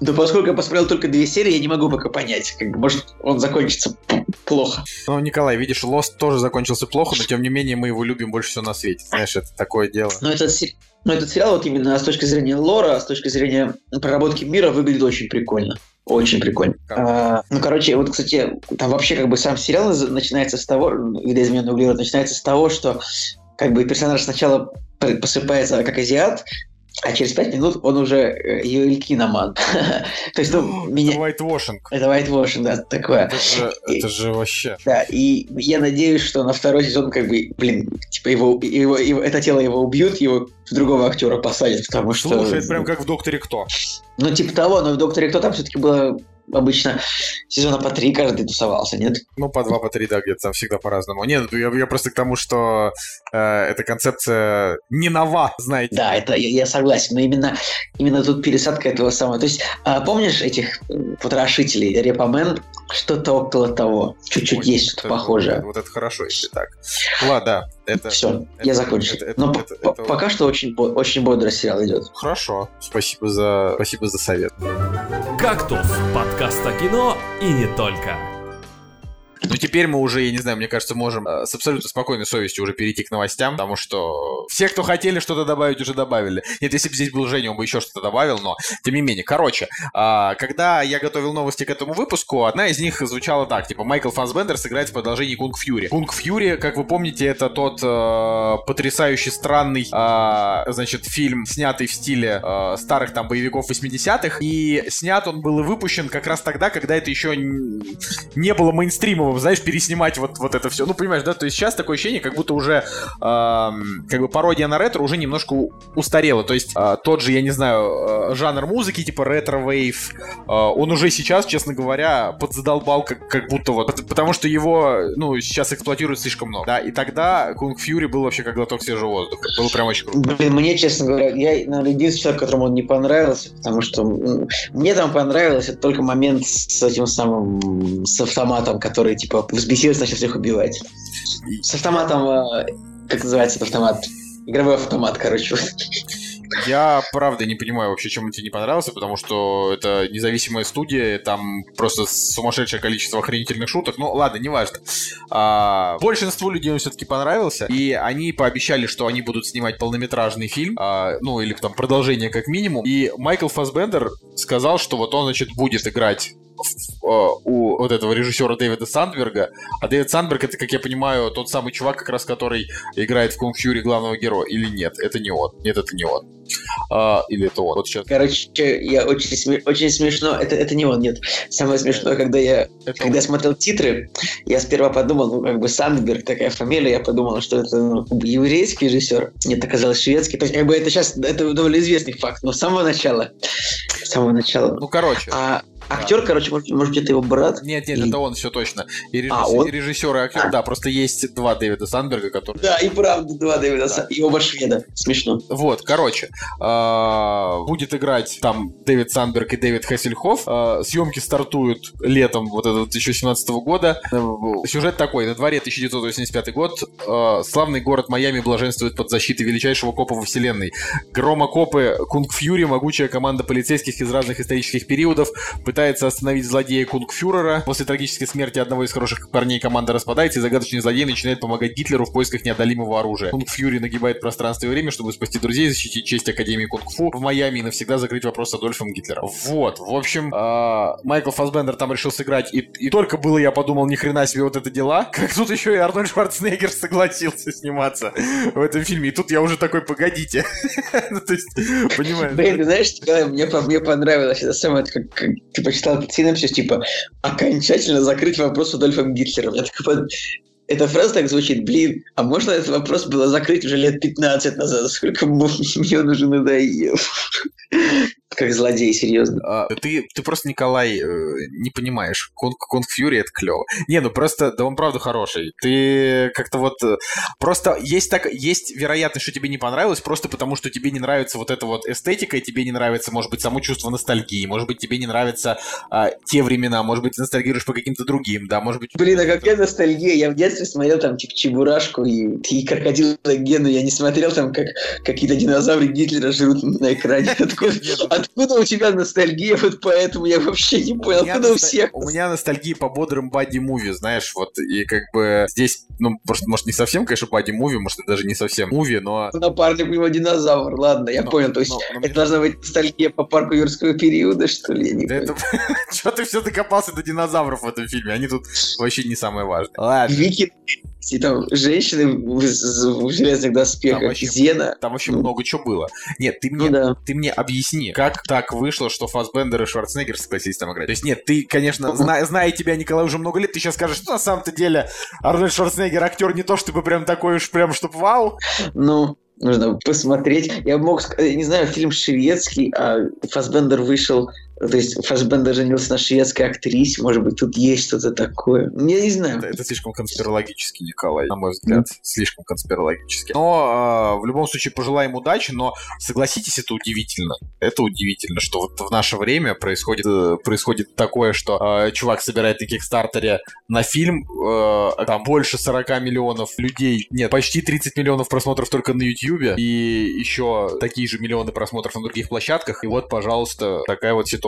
Да поскольку я посмотрел только две серии, я не могу пока понять. Как бы, может, он закончится плохо. Ну, Николай, видишь, Лост тоже закончился плохо, но тем не менее мы его любим больше всего на свете. Знаешь, это такое дело. Но этот, но этот сериал вот именно с точки зрения лора, с точки зрения проработки мира выглядит очень прикольно. Очень прикольно. А, ну, короче, вот, кстати, там вообще как бы сам сериал начинается с того, видоизмененный углерод начинается с того, что как бы персонаж сначала посыпается как азиат, а через пять минут он уже э, Юэль Киноман. То есть, ну, Это меня... whitewashing. Это whitewashing, да, такое. Это же, это же вообще... Да, и я надеюсь, что на второй сезон, как бы, блин, типа его, его, его- это тело его убьют, его другого актера посадят, потому что... Слушай, это прям как в Докторе Кто. Ну, типа того, но в «Докторе Кто» там все-таки было обычно сезона по три каждый тусовался, нет? Ну, по два, по три, да, где-то там всегда по-разному. Нет, я, я просто к тому, что э, эта концепция не нова, знаете. Да, это я, я согласен, но именно, именно тут пересадка этого самого. То есть, а, помнишь этих потрошителей, Репамен, что-то около того, чуть-чуть Ой, есть что-то это- похожее. Вот это хорошо, если так. Ладно, да, это... Все, это- я закончил. это- это- но это- это- пока что очень, очень бодро сериал идет. Хорошо, спасибо за, спасибо за совет. «Кактус» — подкаст о кино и не только. Ну, теперь мы уже, я не знаю, мне кажется, можем э, с абсолютно спокойной совестью уже перейти к новостям, потому что все, кто хотели что-то добавить, уже добавили. Нет, если бы здесь был Женя, он бы еще что-то добавил, но тем не менее. Короче, а, когда я готовил новости к этому выпуску, одна из них звучала так, типа, Майкл Фассбендер сыграет в продолжении Kung Fury. Kung Fury, как вы помните, это тот э, потрясающий, странный, а, значит, фильм, снятый в стиле э, старых там боевиков 80-х, и снят он был и выпущен как раз тогда, когда это еще не было мейнстримовым, знаешь, переснимать вот, вот это все. Ну, понимаешь, да, то есть сейчас такое ощущение, как будто уже эм, как бы пародия на ретро уже немножко устарела. То есть э, тот же, я не знаю, э, жанр музыки, типа retrowave, э, он уже сейчас, честно говоря, подзадолбал как, как будто вот, пот- потому что его, ну, сейчас эксплуатируют слишком много, да, и тогда Kung Fury был вообще как глоток свежего воздуха. Было прям очень круто. Блин, мне, честно говоря, я, наверное, единственный человек, которому он не понравился, потому что мне там понравилось это только момент с этим самым, с автоматом, который, типа, взбесился, начал всех убивать. С автоматом, э, как называется этот автомат? Игровой автомат, короче. Я правда не понимаю вообще, чем он тебе не понравился, потому что это независимая студия, там просто сумасшедшее количество охренительных шуток. Ну, ладно, неважно. А, большинству людей он все-таки понравился, и они пообещали, что они будут снимать полнометражный фильм, а, ну, или там продолжение как минимум. И Майкл Фассбендер сказал, что вот он, значит, будет играть у вот этого режиссера Дэвида Сандберга. А Дэвид Сандберг это, как я понимаю, тот самый чувак, как раз который играет в Кунг Фьюри главного героя. Или нет? Это не он. Нет, это не он. А, или это он. Вот сейчас. Короче, я очень, сме- очень смешно. Это, это не он, нет. Самое смешное, когда я, Это когда я смотрел титры, я сперва подумал, ну, как бы Сандберг, такая фамилия, я подумал, что это ну, еврейский режиссер. Нет, оказалось шведский. То есть, как бы это сейчас, это довольно известный факт, но с самого начала. С самого начала. Ну, короче. А актер, короче, может, может это его брат? Нет, нет, И- это он, все точно. И режиссер, А, он? и, режиссер, и актер. Да, просто есть два Дэвида Сандберга, которые... Да, и правда, два Дэвида, Да. Са- и оба шведа. Смешно. Вот, короче, а, будет играть там Дэвид Сандберг и Дэвид Хассельхоф. А, Съемки стартуют летом вот этого 2017 года. Э, Сюжет такой. На дворе 1985 год. А, Славный город Майами блаженствует под защитой величайшего копа во вселенной. Громокопы Kung Fury, могучая команда полицейских из разных исторических периодов, пытается остановить злодея Кунгфюрера. После трагической смерти одного из хороших парней команда распадается, и загадочный злодей начинает помогать Гитлеру в поисках неодолимого оружия. Kung Fury нагибает пространство и время, чтобы спасти друзей, защитить честь Академии Кунг-Фу в Майами и навсегда закрыть вопрос с Адольфом Гитлером. Вот, в общем, а, Майкл Фасбендер там решил сыграть, и, и только было я подумал, ни хрена себе вот это дела, как тут еще и Арнольд Шварценеггер согласился сниматься в этом фильме, и тут я уже такой, погодите. Ну, то есть, понимаешь? Блин, знаешь, мне, мне понравилось это самое, как ты почитал этот синопсис, типа, окончательно закрыть вопрос с Адольфом Гитлером. Я такой Эта фраза так звучит, блин, а можно этот вопрос было закрыть уже лет 15 назад? Сколько мне он уже надоел? Как злодей, серьезно. А, ты, ты просто, Николай, э, не понимаешь. Конг, Конг Фьюри это клево. Не, ну просто, да он правда хороший. Ты как-то вот... э, Просто есть так, есть вероятность, что тебе не понравилось, просто потому что тебе не нравится вот эта вот эстетика, и тебе не нравится, может быть, само чувство ностальгии, может быть, тебе не нравятся а, те времена, может быть, ты ностальгируешь по каким-то другим, да, может быть... Блин, а какая ностальгия. Я в детстве смотрел там Чебурашку и, и Крокодила Гену. Я не смотрел там, как какие-то динозавры Гитлера жрут на экране. Откуда, откуда у тебя ностальгия? Вот поэтому я вообще не понял. У меня, Откуда у носталь- всех? у меня ностальгия по бодрым бади-муви, знаешь, вот, и как бы здесь, ну, просто, может, не совсем, конечно, бади-муви, может, даже не совсем муви, но... Напарник у него динозавр. Ладно, я Но- понял. То есть но- но это мне- должна быть ностальгия по парку юрского периода, что ли? Я не Да это... Чё ты все докопался до динозавров в этом фильме? Они тут вообще не самое важное. Ладно. Вики, и там женщины в, в железных доспехах, Там вообще- Зена. Там вообще Ну. много чего было. Нет, ты Ну мне, да. ты мне объясни, как так вышло, что Фассбендер и Шварценеггер согласились там играть? То есть нет, ты, конечно, зна- зная тебя, Николай, уже много лет, ты сейчас скажешь, что на самом-то деле Арнольд Шварценеггер актер не то, чтобы прям такой уж прям, чтоб вау. Ну, нужно посмотреть. Я мог сказать, не знаю, фильм шведский, а Фасбендер вышел, то есть Фасбендер женился на шведской актрисе, может быть, тут есть что-то такое. Я не знаю. Это, это слишком конспирологически, Николай, на мой взгляд. Слишком конспирологически. Но а, в любом случае пожелаем удачи, но согласитесь, это удивительно. Это удивительно, что вот в наше время происходит, э, происходит такое, что э, чувак собирает на Кикстартере на фильм, э, там больше 40 миллионов людей, нет, почти 30 миллионов просмотров только на Ютьюбе, и еще такие же миллионы просмотров на других площадках, и вот, пожалуйста, такая вот ситуация.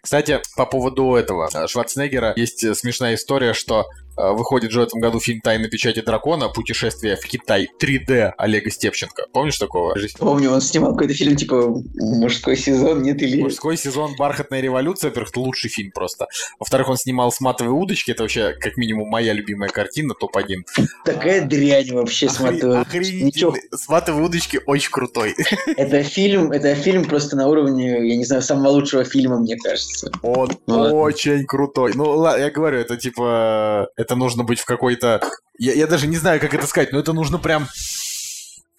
Кстати, по поводу этого э, Шварценеггера есть э, смешная история, что выходит же в этом году фильм «Тайна печати дракона. Путешествие в Китай 3D» Олега Степченко. Помнишь такого? Помню, он снимал какой-то фильм, типа, мужской сезон, нет или... Мужской сезон «Бархатная революция», во-первых, лучший фильм просто. Во-вторых, он снимал «С матовой удочки», это вообще, как минимум, моя любимая картина, топ-1. Такая дрянь вообще, смотрю. Охренительный. Ничего. «С матовой удочки» очень крутой. Это фильм, это фильм просто на уровне, я не знаю, самого лучшего фильма, мне кажется. Он Ну ладно. очень крутой. Ну, я говорю, это типа... Это нужно быть в какой-то... Я, я даже не знаю, как это сказать, но это нужно прям...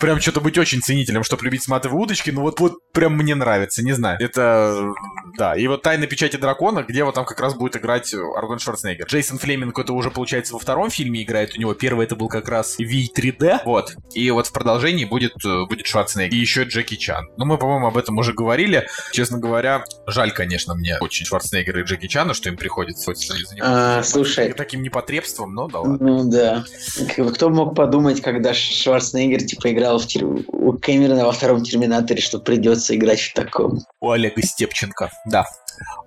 Прям что-то быть очень ценителем, чтобы любить сматывые удочки, ну вот, вот прям мне нравится, не знаю. Это, да, и вот «Тайна печати дракона», где вот там как раз будет играть Арнольд Шварценеггер. Джейсон Флеминг это уже, получается, во втором фильме играет, у него первый это был как раз V3D, вот. И вот в продолжении будет, э, будет Шварценеггер. И еще Джеки Чан. Ну, мы, по-моему, об этом уже говорили. Честно говоря, жаль, конечно, мне очень Шварценеггера и Джеки Чана, что им приходится заниматься А, слушай. таким непотребством, но да ладно. Ну да. Кто мог подумать, когда Шварценеггер типа играл в тер- у Кэмерона во втором Терминаторе, что придется играть в таком. У Олега Степченко, да.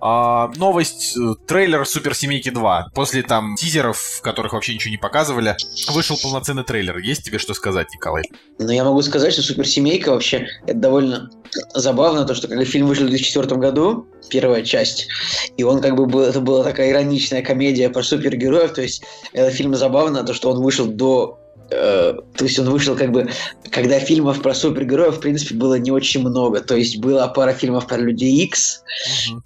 А, новость, э, трейлер Суперсемейки 2. После там тизеров, в которых вообще ничего не показывали, вышел полноценный трейлер. Есть тебе что сказать, Николай? Но я могу сказать, что Суперсемейка вообще это довольно забавно, то, что когда фильм вышел в 2004 году, первая часть, и он как бы был, это была такая ироничная комедия про супергероев, то есть этот фильм забавно, то, что он вышел до э, то есть он вышел как бы, когда фильмов про супергероев, в принципе, было не очень много. То есть была пара фильмов про Людей Икс,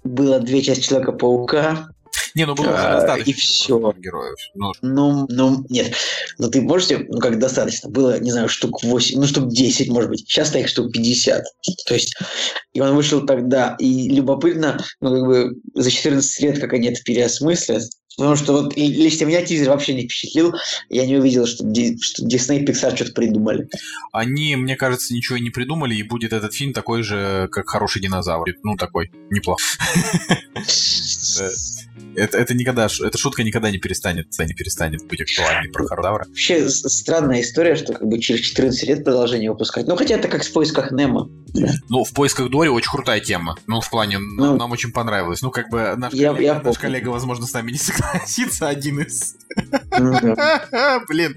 было две части Человека-паука, Не, ну было уже А, достаточно и всё. героев. Ну, ну, ну, нет. Ну, ты можете, ну, как достаточно. Было, не знаю, штук 8, ну, штук 10, может быть. Сейчас их штук 50. То есть, и он вышел тогда. И любопытно, ну, как бы, за 14 лет, как они это переосмыслят. Потому что вот и- лично меня тизер вообще не впечатлил. Я не увидел, что, Ди- что Disney и Pixar что-то придумали. они, мне кажется, ничего и не придумали, и будет этот фильм такой же, как «Хороший динозавр». Ну, такой, неплохо. Это, это никогда, эта шутка никогда не перестанет, не перестанет быть актуальной про Хардавра. Вообще странная история, что как бы через 14 лет продолжение выпускать. Ну, хотя это как в поисках Немо. Ну, в поисках Дори очень крутая тема. Ну, в плане, Ну, нам очень понравилось. Ну, как бы наш, Я- коллега, я наш коллега, возможно, с нами не согласится, один из... Да. Блин,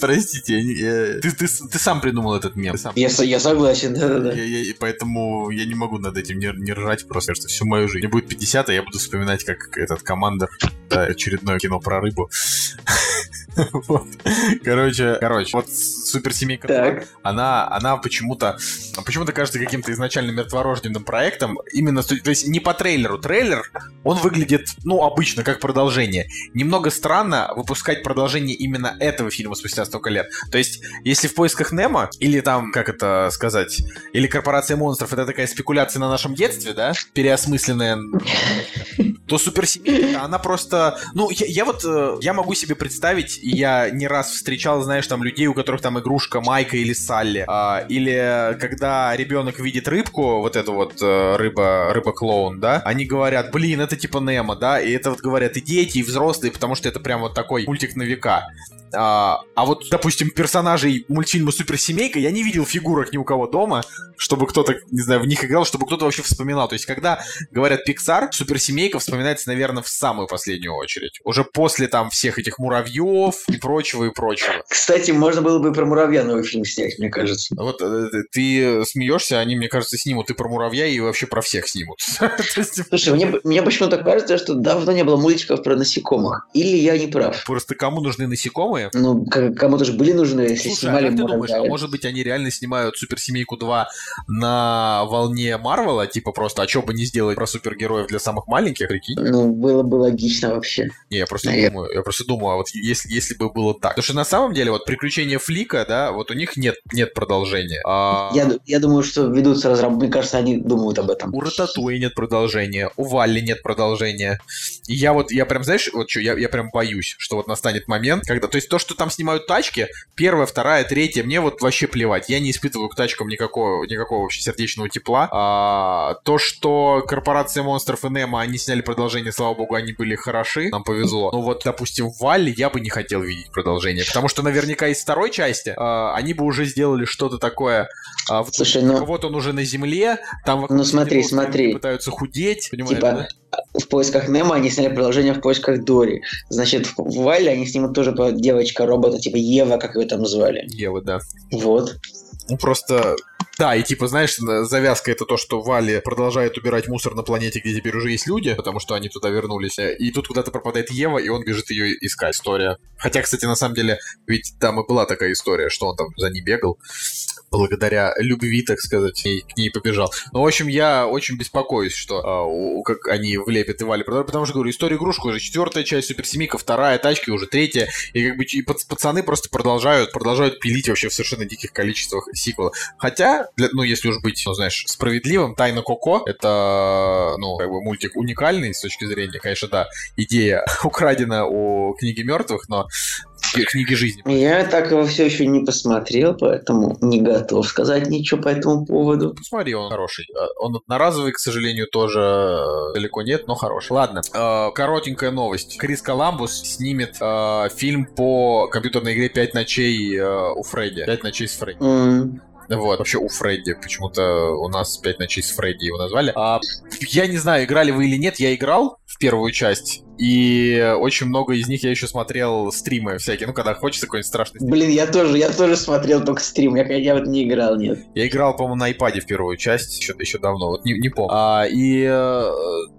простите, ты, ты, ты сам придумал этот мем. Сам. Я, со- я согласен, да-да-да. Я- и поэтому я не могу над этим не, не ржать просто, что всю мою жизнь. Мне будет 50, а я буду вспоминать, как этот командор, да, очередное кино про рыбу. Вот. Короче, короче, вот суперсемейка она, она почему-то, почему-то кажется каким-то изначально мертворожденным проектом. Именно, то есть не по трейлеру. Трейлер, он выглядит, ну, обычно, как продолжение. Немного странно выпускать продолжение именно этого фильма спустя столько лет. То есть, если в поисках Немо, или там, как это сказать, или Корпорация монстров, это такая спекуляция на нашем детстве, да, переосмысленная, то суперсемейка, она просто... Ну, я, я вот, э, я могу себе представить, я не раз встречал, знаешь, там людей, у которых там игрушка Майка или Салли, а, или когда ребенок видит рыбку, вот эту вот э, рыба, рыба-клоун, да, они говорят, блин, это типа Немо, да, и это вот говорят и дети, и взрослые, потому что это прям вот такой мультик на века. А, а вот, допустим, персонажей мультфильма Суперсемейка я не видел фигурок ни у кого дома, чтобы кто-то, не знаю, в них играл, чтобы кто-то вообще вспоминал. То есть, когда говорят Pixar, Суперсемейка вспоминается, наверное, в самую последнюю очередь. Уже после там всех этих муравьев и прочего, и прочего. Кстати, можно было бы про муравья новый фильм снять, мне кажется. Вот э, ты смеешься, они, мне кажется, снимут и про муравья, и вообще про всех снимут. Слушай, мне, мне почему-то кажется, что давно не было мультиков про насекомых. Или я не прав. Просто кому нужны насекомые? Ну, к- кому-то же были нужны, если Слушай, а снимали как ты думаешь, а может быть они реально снимают Суперсемейку 2 на волне Марвела, типа просто, а что бы не сделать про супергероев для самых маленьких, прикинь? Ну, было бы логично вообще. Не, я просто Наверное. думаю, я просто думаю, а вот если, если бы было так. Потому что на самом деле вот приключения Флика, да, вот у них нет, нет продолжения. А Я, я думаю, что ведутся разработки. Мне кажется, они думают об этом. у Рататуи нет продолжения, у Валли нет продолжения. И я вот, я прям, знаешь, вот что, я, я прям боюсь, что вот настанет момент, когда, то есть то, что там снимают тачки, первая, вторая, третья, мне вот вообще плевать. Я не испытываю к тачкам никакого, никакого вообще сердечного тепла. А, то, что Корпорация Монстров и Немо, они сняли продолжение, слава богу, они были хороши, нам повезло. Но вот, допустим, в Валли я бы не хотел видеть продолжение, потому что наверняка из второй части а, они бы уже сделали что-то такое. а, Слушай, ну- вот он уже на земле, там Ну, смотри, смотри. пытаются худеть, понимаешь, Типа, да? В поисках Немо они сняли продолжение в поисках Дори. Значит, в Вайле они снимут тоже по девочка-робота, типа Ева, как ее там звали. Ева, да. Вот. Ну, просто... Да, и типа, знаешь, завязка это то, что Вали продолжает убирать мусор на планете, где теперь уже есть люди, потому что они туда вернулись. И тут куда-то пропадает Ева, и он бежит ее искать. История. Хотя, кстати, на самом деле, ведь там и была такая история, что он там за ней бегал. Благодаря любви, так сказать, и к ней побежал. Ну, в общем, я очень беспокоюсь, что а, у- как они влепят и Вали потому что, говорю, история игрушка уже четвертая часть, суперсемейка, вторая, тачки уже третья, и как бы и пац- пацаны просто продолжают, продолжают пилить вообще в совершенно диких количествах сиквела. Хотя, для- ну, если уж быть, ну, знаешь, справедливым, Тайна Коко — это, ну, как бы мультик уникальный с точки зрения, конечно, да, идея украдена у книги мертвых, но книги жизни. Я так его все еще не посмотрел, поэтому не готов сказать ничего по этому поводу. Посмотри, он хороший. А, Он одноразовый, к сожалению, тоже э, далеко нет, но хороший. Ладно, э, коротенькая новость. Крис Коламбус снимет э, фильм по компьютерной игре «Пять ночей» э, у Фредди. «Пять ночей с Фредди». М, Вот, вообще у Фредди. Почему-то у нас «Пять ночей с Фредди» его назвали. А, я не знаю, играли вы или нет. Я играл в первую часть. И очень много из них я еще смотрел стримы всякие. Ну, когда хочется какой-нибудь страшный стрим. Блин, я тоже, я тоже смотрел только стрим, я, я вот не играл, нет. Я играл, по-моему, на iPad в первую часть, еще, еще давно, вот не, не помню. А, и э,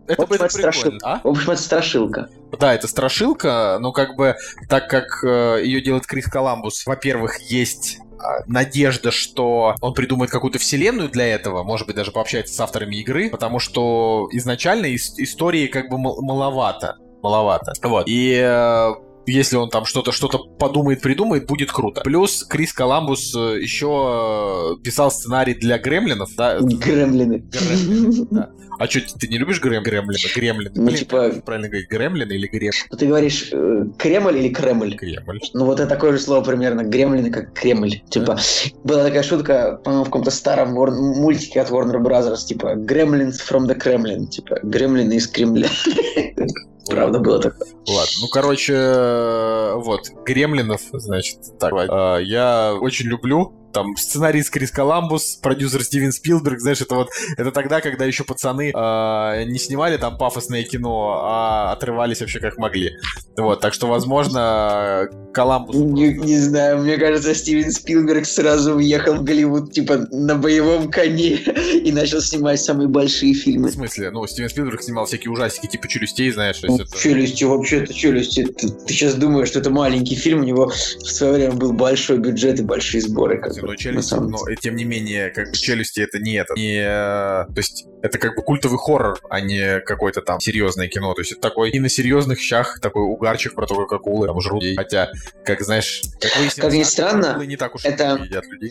это, В общем, это прикольно. страшилка. А? В общем, это страшилка. Да, это страшилка, но как бы так как э, ее делает Крис Коламбус, во-первых, есть надежда, что он придумает какую-то вселенную для этого, может быть, даже пообщается с авторами игры, потому что изначально ис- истории как бы мал- маловато. Маловато. Вот. И э, если он там что-то что-то подумает, придумает, будет круто. Плюс Крис Коламбус э, еще э, писал сценарий для Гремлинов, да? Гремлины. Гремлины, да. А что, ты не любишь грем Гремлина? Гремлины? Ну, Блин, типа- правильно говорить, Гремлины или Грем? Ну, Ты говоришь э, Кремль или Кремль? Кремль. Ну вот это такое же слово примерно, гремлины как Кремль. Типа, была такая шутка, по-моему, в каком-то старом Вор- мультике от Warner Brothers, типа, Gremlins from the Kremlin, типа, гремлины из Кремля. Правда было такое. Ладно, ну, короче, э, вот, Гремлинов, значит, так, э, я очень люблю, там сценарист Крис Коламбус, продюсер Стивен Спилберг, знаешь, это вот, это тогда, когда еще пацаны э, не снимали там пафосное кино, а отрывались вообще как могли. Вот, так что, возможно, Коламбус... Не, не знаю, мне кажется, Стивен Спилберг сразу уехал в Голливуд, типа, на боевом коне и начал снимать самые большие В фильмы. смысле? Ну, Стивен Спилберг снимал всякие ужастики, типа «Челюстей», знаешь, есть это... Челюсти, вообще-то челюсти. Ты, сейчас думаешь, что это маленький фильм, у него в свое время был большой бюджет и большие сборы. Как Но челюсти, но тем не менее, как бы челюсти это не это. Не, э, то есть это как бы культовый хоррор, а не какое-то там серьезное кино. То есть это такой и на серьезных щах такой угарчик про то, как акулы там жрут. Хотя, как знаешь, как выяснилось, Как ни странно, не так уж это-.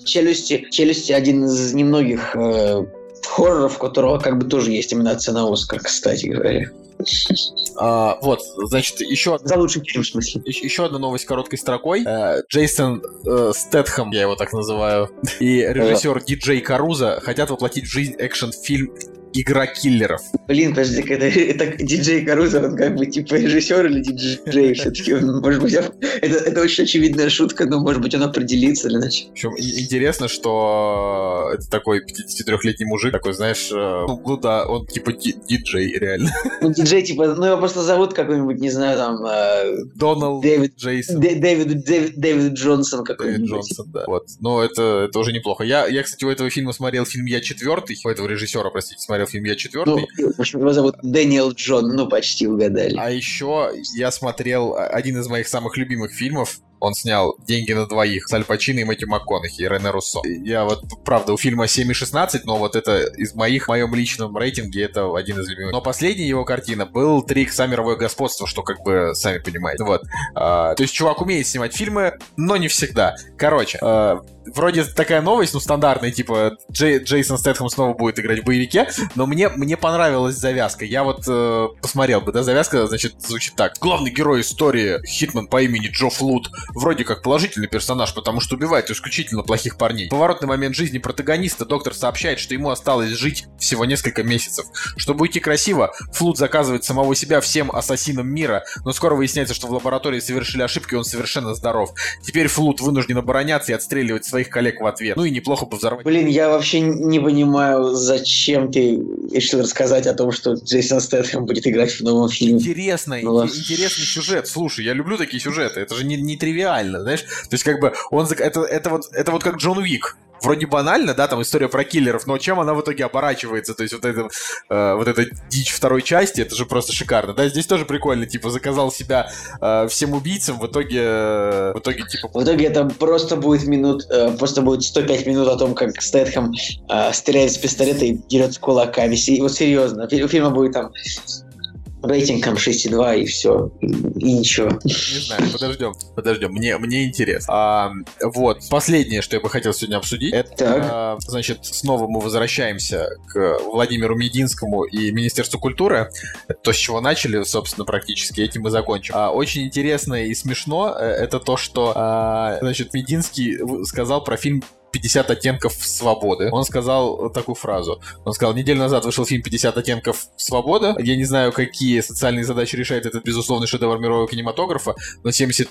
Челюсти, челюсти один из немногих э, хорроров, у которого как бы тоже есть номинация на Оскар, кстати говоря. А, вот, значит, еще одна За лучший фильм, в смысле. Еще, еще одна новость короткой строкой. Э, Джейсон э, Стэтхэм, я его так называю, и режиссер Диджей Каруза хотят воплотить в жизнь экшн-фильм «Игра киллеров». Блин, подожди, это, это диджей Каруза, он как бы типа режиссер или диджей все-таки? Может быть, это, это очень очевидная шутка, но может быть он определится или иначе. В общем, интересно, что это такой 53-летний мужик, такой, знаешь, э, ну, ну да, он типа ди- диджей, реально. Ну, диджей, типа, ну его просто зовут какой-нибудь, не знаю, там, э, Доналд Дэвид, Джейсон. Дэ- Дэвид, Дэвид, Дэвид Джонсон Дэвид какой-нибудь. Джонсон, да. Вот. Но это, это уже неплохо. Я, я, кстати, у этого фильма смотрел фильм «Я четвертый», у этого режиссера, простите, смотрел фильм «Я Ну, четвертый». в общем, его зовут Дэниел Джон, ну, почти угадали. А еще я смотрел один из моих самых любимых фильмов. Он снял «Деньги на двоих» с Аль Пачино и Мэтью МакКонахи, и Рене Руссо. Я вот, правда, у фильма 7,16, но вот это из моих, в моем личном рейтинге, это один из любимых. Но последняя его картина был «Три икса мировое господство», что как бы, сами понимаете. Вот. А, то есть чувак умеет снимать фильмы, но не всегда. Короче, а, вроде такая новость, ну, стандартная, типа Джей- Джейсон Стэтхэм снова будет играть в боевике, но мне, мне понравилась завязка. Я вот э, посмотрел бы, да, завязка, значит, звучит так. Главный герой истории, Хитман по имени Джо Флут, вроде как положительный персонаж, потому что убивает исключительно плохих парней. В поворотный момент жизни протагониста доктор сообщает, что ему осталось жить всего несколько месяцев. Чтобы уйти красиво, Флут заказывает самого себя всем ассасинам мира, но скоро выясняется, что в лаборатории совершили ошибки, он совершенно здоров. Теперь Флут вынужден обороняться и отстреливать своих коллег в ответ. Ну и неплохо бы взорвать Блин, я вообще не понимаю, зачем ты решил рассказать о том, что Джейсон Стэтхэм будет играть в новом фильме. Интересный, Ну интересный сюжет. Слушай, я люблю такие сюжеты. Это же не, не тривиально, знаешь? То есть, как бы, он это, это вот это вот как Джон Уик. Вроде банально, да, там история про киллеров, но чем она в итоге оборачивается? То есть вот это, э, вот эта дичь второй части, это же просто шикарно. Да, здесь тоже прикольно, типа заказал себя э, всем убийцам, в итоге, э, в итоге типа В итоге это просто будет минут, э, просто будет 105 минут о том, как Стэтхэм э, стреляет с пистолета и дерется кулаками. Си- Вот серьезно, у фильма будет там рейтинг там 6,2 и все, и, и ничего. Не знаю, подождем, подождем. Мне, мне интересно. А, вот, последнее, что я бы хотел сегодня обсудить, это, Так. значит, снова мы возвращаемся к Владимиру Мединскому и Министерству культуры. То, с чего начали, собственно, практически, этим мы закончим. А, очень интересно и смешно э, это то, что, а, значит, Мединский сказал про фильм 50 оттенков свободы. Он сказал такую фразу. Он сказал, неделю назад вышел фильм 50 оттенков свободы. Я не знаю, какие социальные задачи решает этот безусловный шедевр мирового кинематографа, но 70%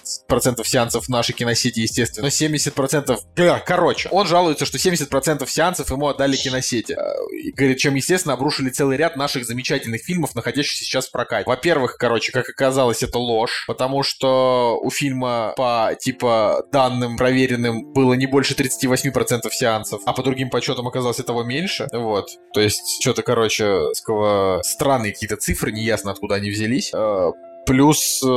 сеансов в нашей киносети, естественно. Но 70%... Бля, короче, он жалуется, что 70% сеансов ему отдали киносети. Э, И говорит, чем, естественно, обрушили целый ряд наших замечательных фильмов, находящихся сейчас в прокате. Во-первых, короче, как оказалось, это ложь, потому что у фильма по, типа, данным проверенным было не больше 38% сеансов, а по другим подсчетам оказалось этого меньше. Вот. То есть, что-то, короче, странные какие-то цифры, неясно откуда они взялись. Э, Плюс э,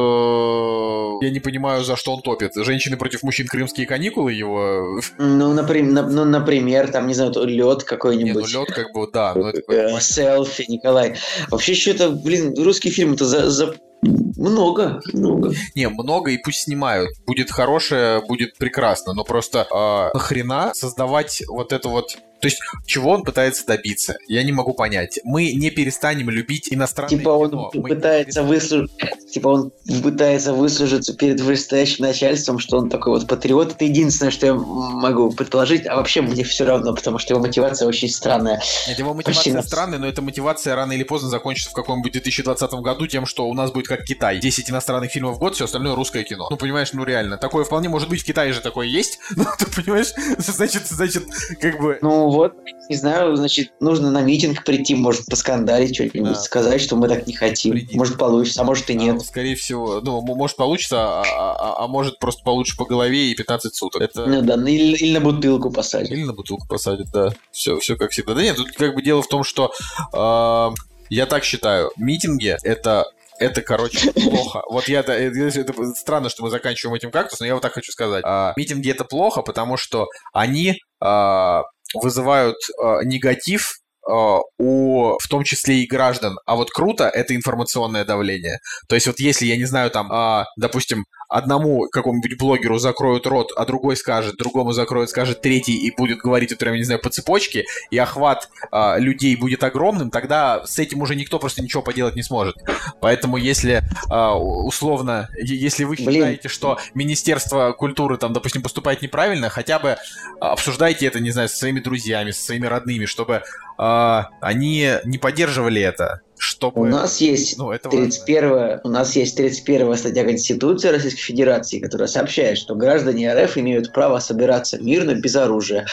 я не понимаю, за что он топит. Женщины против мужчин крымские каникулы его. Ну, например, ну, например там, не знаю, лед Не, ну какой-нибудь. лед как бы, да. но это Э, селфи, Николай. Вообще, что-то, блин, русский фильм это за, за много, много. Не, много и пусть снимают. Будет хорошее, будет прекрасно. Но просто э, нахрена создавать вот это вот... То есть, чего он пытается добиться? Я не могу понять. Мы не перестанем любить иностранное Типа он кино. Мы пытается выслушать, типа он пытается выслужиться перед вышестоящим начальством, что он такой вот патриот. Это единственное, что я могу предположить. А вообще мне все равно, потому что его мотивация очень странная. Нет, его мотивация странная, но эта мотивация рано или поздно закончится в каком-нибудь 2020 году тем, что у нас будет как Китай. 10 иностранных фильмов в год, все остальное русское кино. Ну, понимаешь, ну реально. Такое вполне может быть, в Китае же такое есть. Ну, ты понимаешь, значит, значит, как бы... Ну вот, не знаю, значит, нужно на митинг прийти, может, поскандалить, что-нибудь Да. сказать, что мы так не хотим. Приди. Может, получится, а может и нет. А, Скорее всего, ну, может получится, а, а- а может просто получше по голове и 15 суток. Это... Ну да, ну или, или на бутылку посадить. Или на бутылку посадят, да. Все, все как всегда. Да нет, тут как бы дело в том, что э, я так считаю, митинги это это, короче, плохо. Вот я это, это странно, что мы заканчиваем этим кактус, но я вот так хочу сказать. А, митинги это плохо, потому что они а, вызывают а, негатив а, у, в том числе и граждан. А вот круто это информационное давление. То есть вот если, я не знаю, там, а, допустим, одному какому-нибудь блогеру закроют рот, а другой скажет, другому закроют, скажет третий и будет говорить, вот прям, не знаю, по цепочке, и охват а, людей будет огромным, тогда с этим уже никто просто ничего поделать не сможет. Поэтому если а, условно, если вы Блин. считаете, что Министерство культуры там, допустим, поступает неправильно, хотя бы обсуждайте это, не знаю, со своими друзьями, со своими родными, чтобы а, они не поддерживали это, чтобы... У нас есть Ну, это важно. 31 у нас есть 31 статья Конституции Российской Федерации, которая сообщает, что граждане РФ имеют право собираться мирно, без оружия,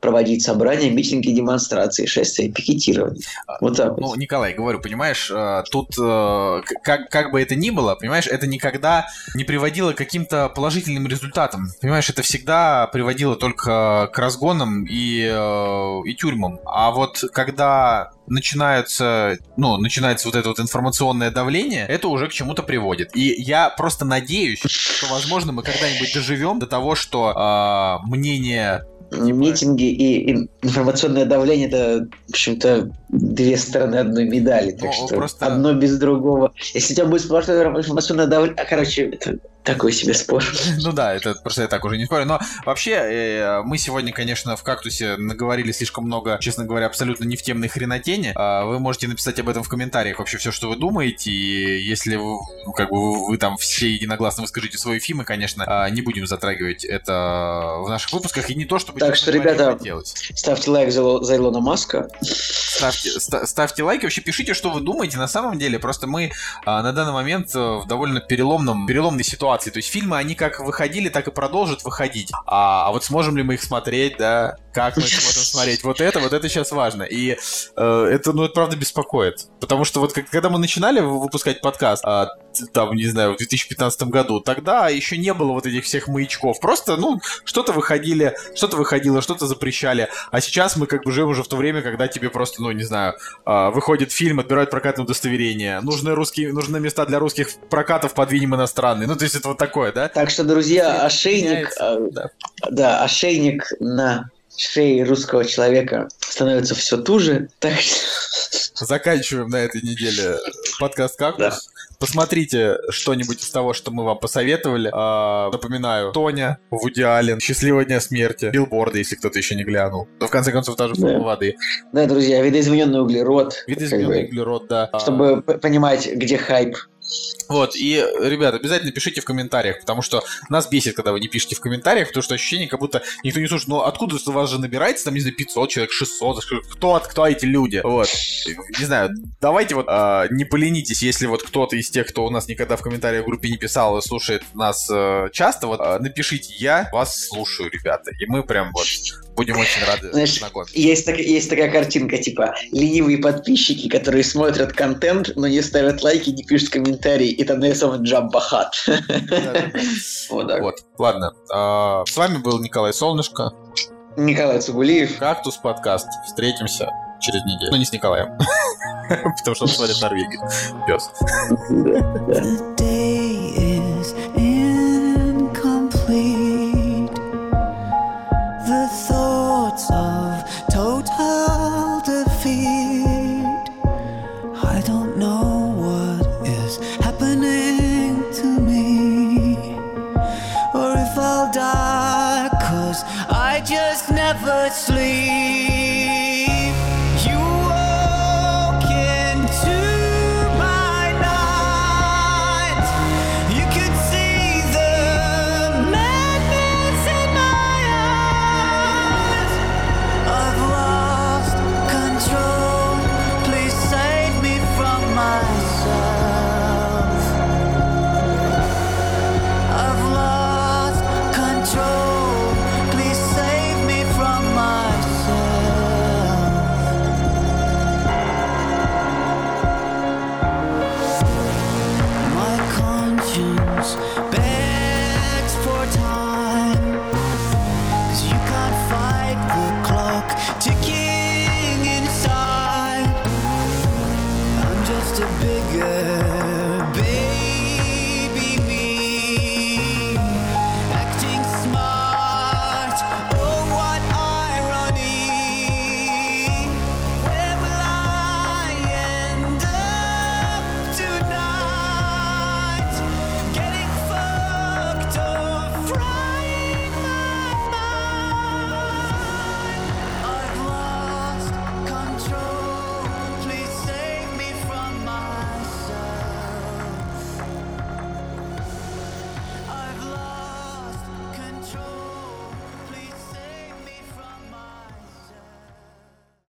проводить собрания, митинги, демонстрации, шествия, пикетирование. Вот так Ну, вот. Николай, говорю, понимаешь, э, тут э, как, как бы это ни было, понимаешь, это никогда не приводило к каким-то положительным результатам. Понимаешь, это всегда приводило только к разгонам и, э, и тюрьмам. А вот когда начинаются, ну, начинается вот это вот информационное давление, это уже к чему-то приводит. И я просто надеюсь, что, возможно, мы когда-нибудь доживем до того, что э, мнение Митинги и ин- информационное давление это, в общем-то, две стороны одной медали. Так Ну, что просто- одно без другого. Если у тебя будет сплошное информационное давление. А, короче, это такой себе спор. Ну да, это просто я так уже не спорю. Но вообще, э, мы сегодня, конечно, в кактусе наговорили слишком много, честно говоря, абсолютно не в темной хренотени. А Вы можете написать об этом в комментариях вообще все, что вы думаете. И если вы, ну, как бы вы, там все единогласно выскажите свои фильмы, конечно, а, не будем затрагивать это в наших выпусках. И не то, чтобы Так что, говоря, ребята. Ставьте лайк за, за Илона Маска. Ставьте, ста- ставьте лайки, вообще пишите, что вы думаете. На самом деле, просто мы а, на данный момент э, в довольно переломном, переломной ситуации. То есть фильмы, они как выходили, так и продолжат выходить. А, а вот сможем ли мы их смотреть, да? Как мы сможем смотреть? Вот это, вот это сейчас важно. И э, это, ну, это правда беспокоит. Потому что вот когда мы начинали вы- выпускать подкаст, т- там, не знаю, в 2015 году, тогда еще не было вот этих всех маячков. Просто, ну, что-то выходили, что-то выходило, что-то запрещали. А сейчас мы как бы живем уже в то время, когда тебе просто, ну, не знаю, а, выходит фильм, отбирают прокатное удостоверение. Нужны русские, нужны места для русских прокатов, подвинем иностранные. Ну, то есть это вот такое, да? Так что, друзья, ошейник, э, да. да, ошейник на шее русского человека становится все туже. Так Заканчиваем на этой неделе подкаст «Кактус». Посмотрите что-нибудь из того, что мы вам посоветовали. А, напоминаю, Тоня, Вуди Аллен, «Счастливого дня смерти», билборды, если кто-то еще не глянул. Но в конце концов даже Да. «Формула воды». Да, друзья, видоизмененный углерод. как Видоизмененный бы, углерод, да. А, Чтобы п- понимать, где хайп. Вот, и, ребят, обязательно пишите в комментариях, потому что нас бесит, когда вы не пишете в комментариях, потому что ощущение, как будто никто не слушает. Ну, откуда вас же набирается, там, не знаю, 500 человек, 600, кто, кто эти люди? Вот. Не знаю, давайте вот а, не поленитесь, если вот кто-то из тех, кто у нас никогда в комментариях в группе не писал и слушает нас э, часто, вот а, напишите, я вас слушаю, ребята, и мы прям вот будем очень рады Знаешь, знакомиться. Есть, так- есть такая картинка, типа, ленивые подписчики, которые смотрят контент, но не ставят лайки, не пишут комментарии, и там нарисован Джабба Хат. Да-да-да. Вот так. Вот, ладно. А, С вами был Николай Солнышко. Николай Цугулиев. Кактус подкаст. Встретимся через неделю. Ну, не с Николаем. Потому что он смотрит Норвегию. Пес.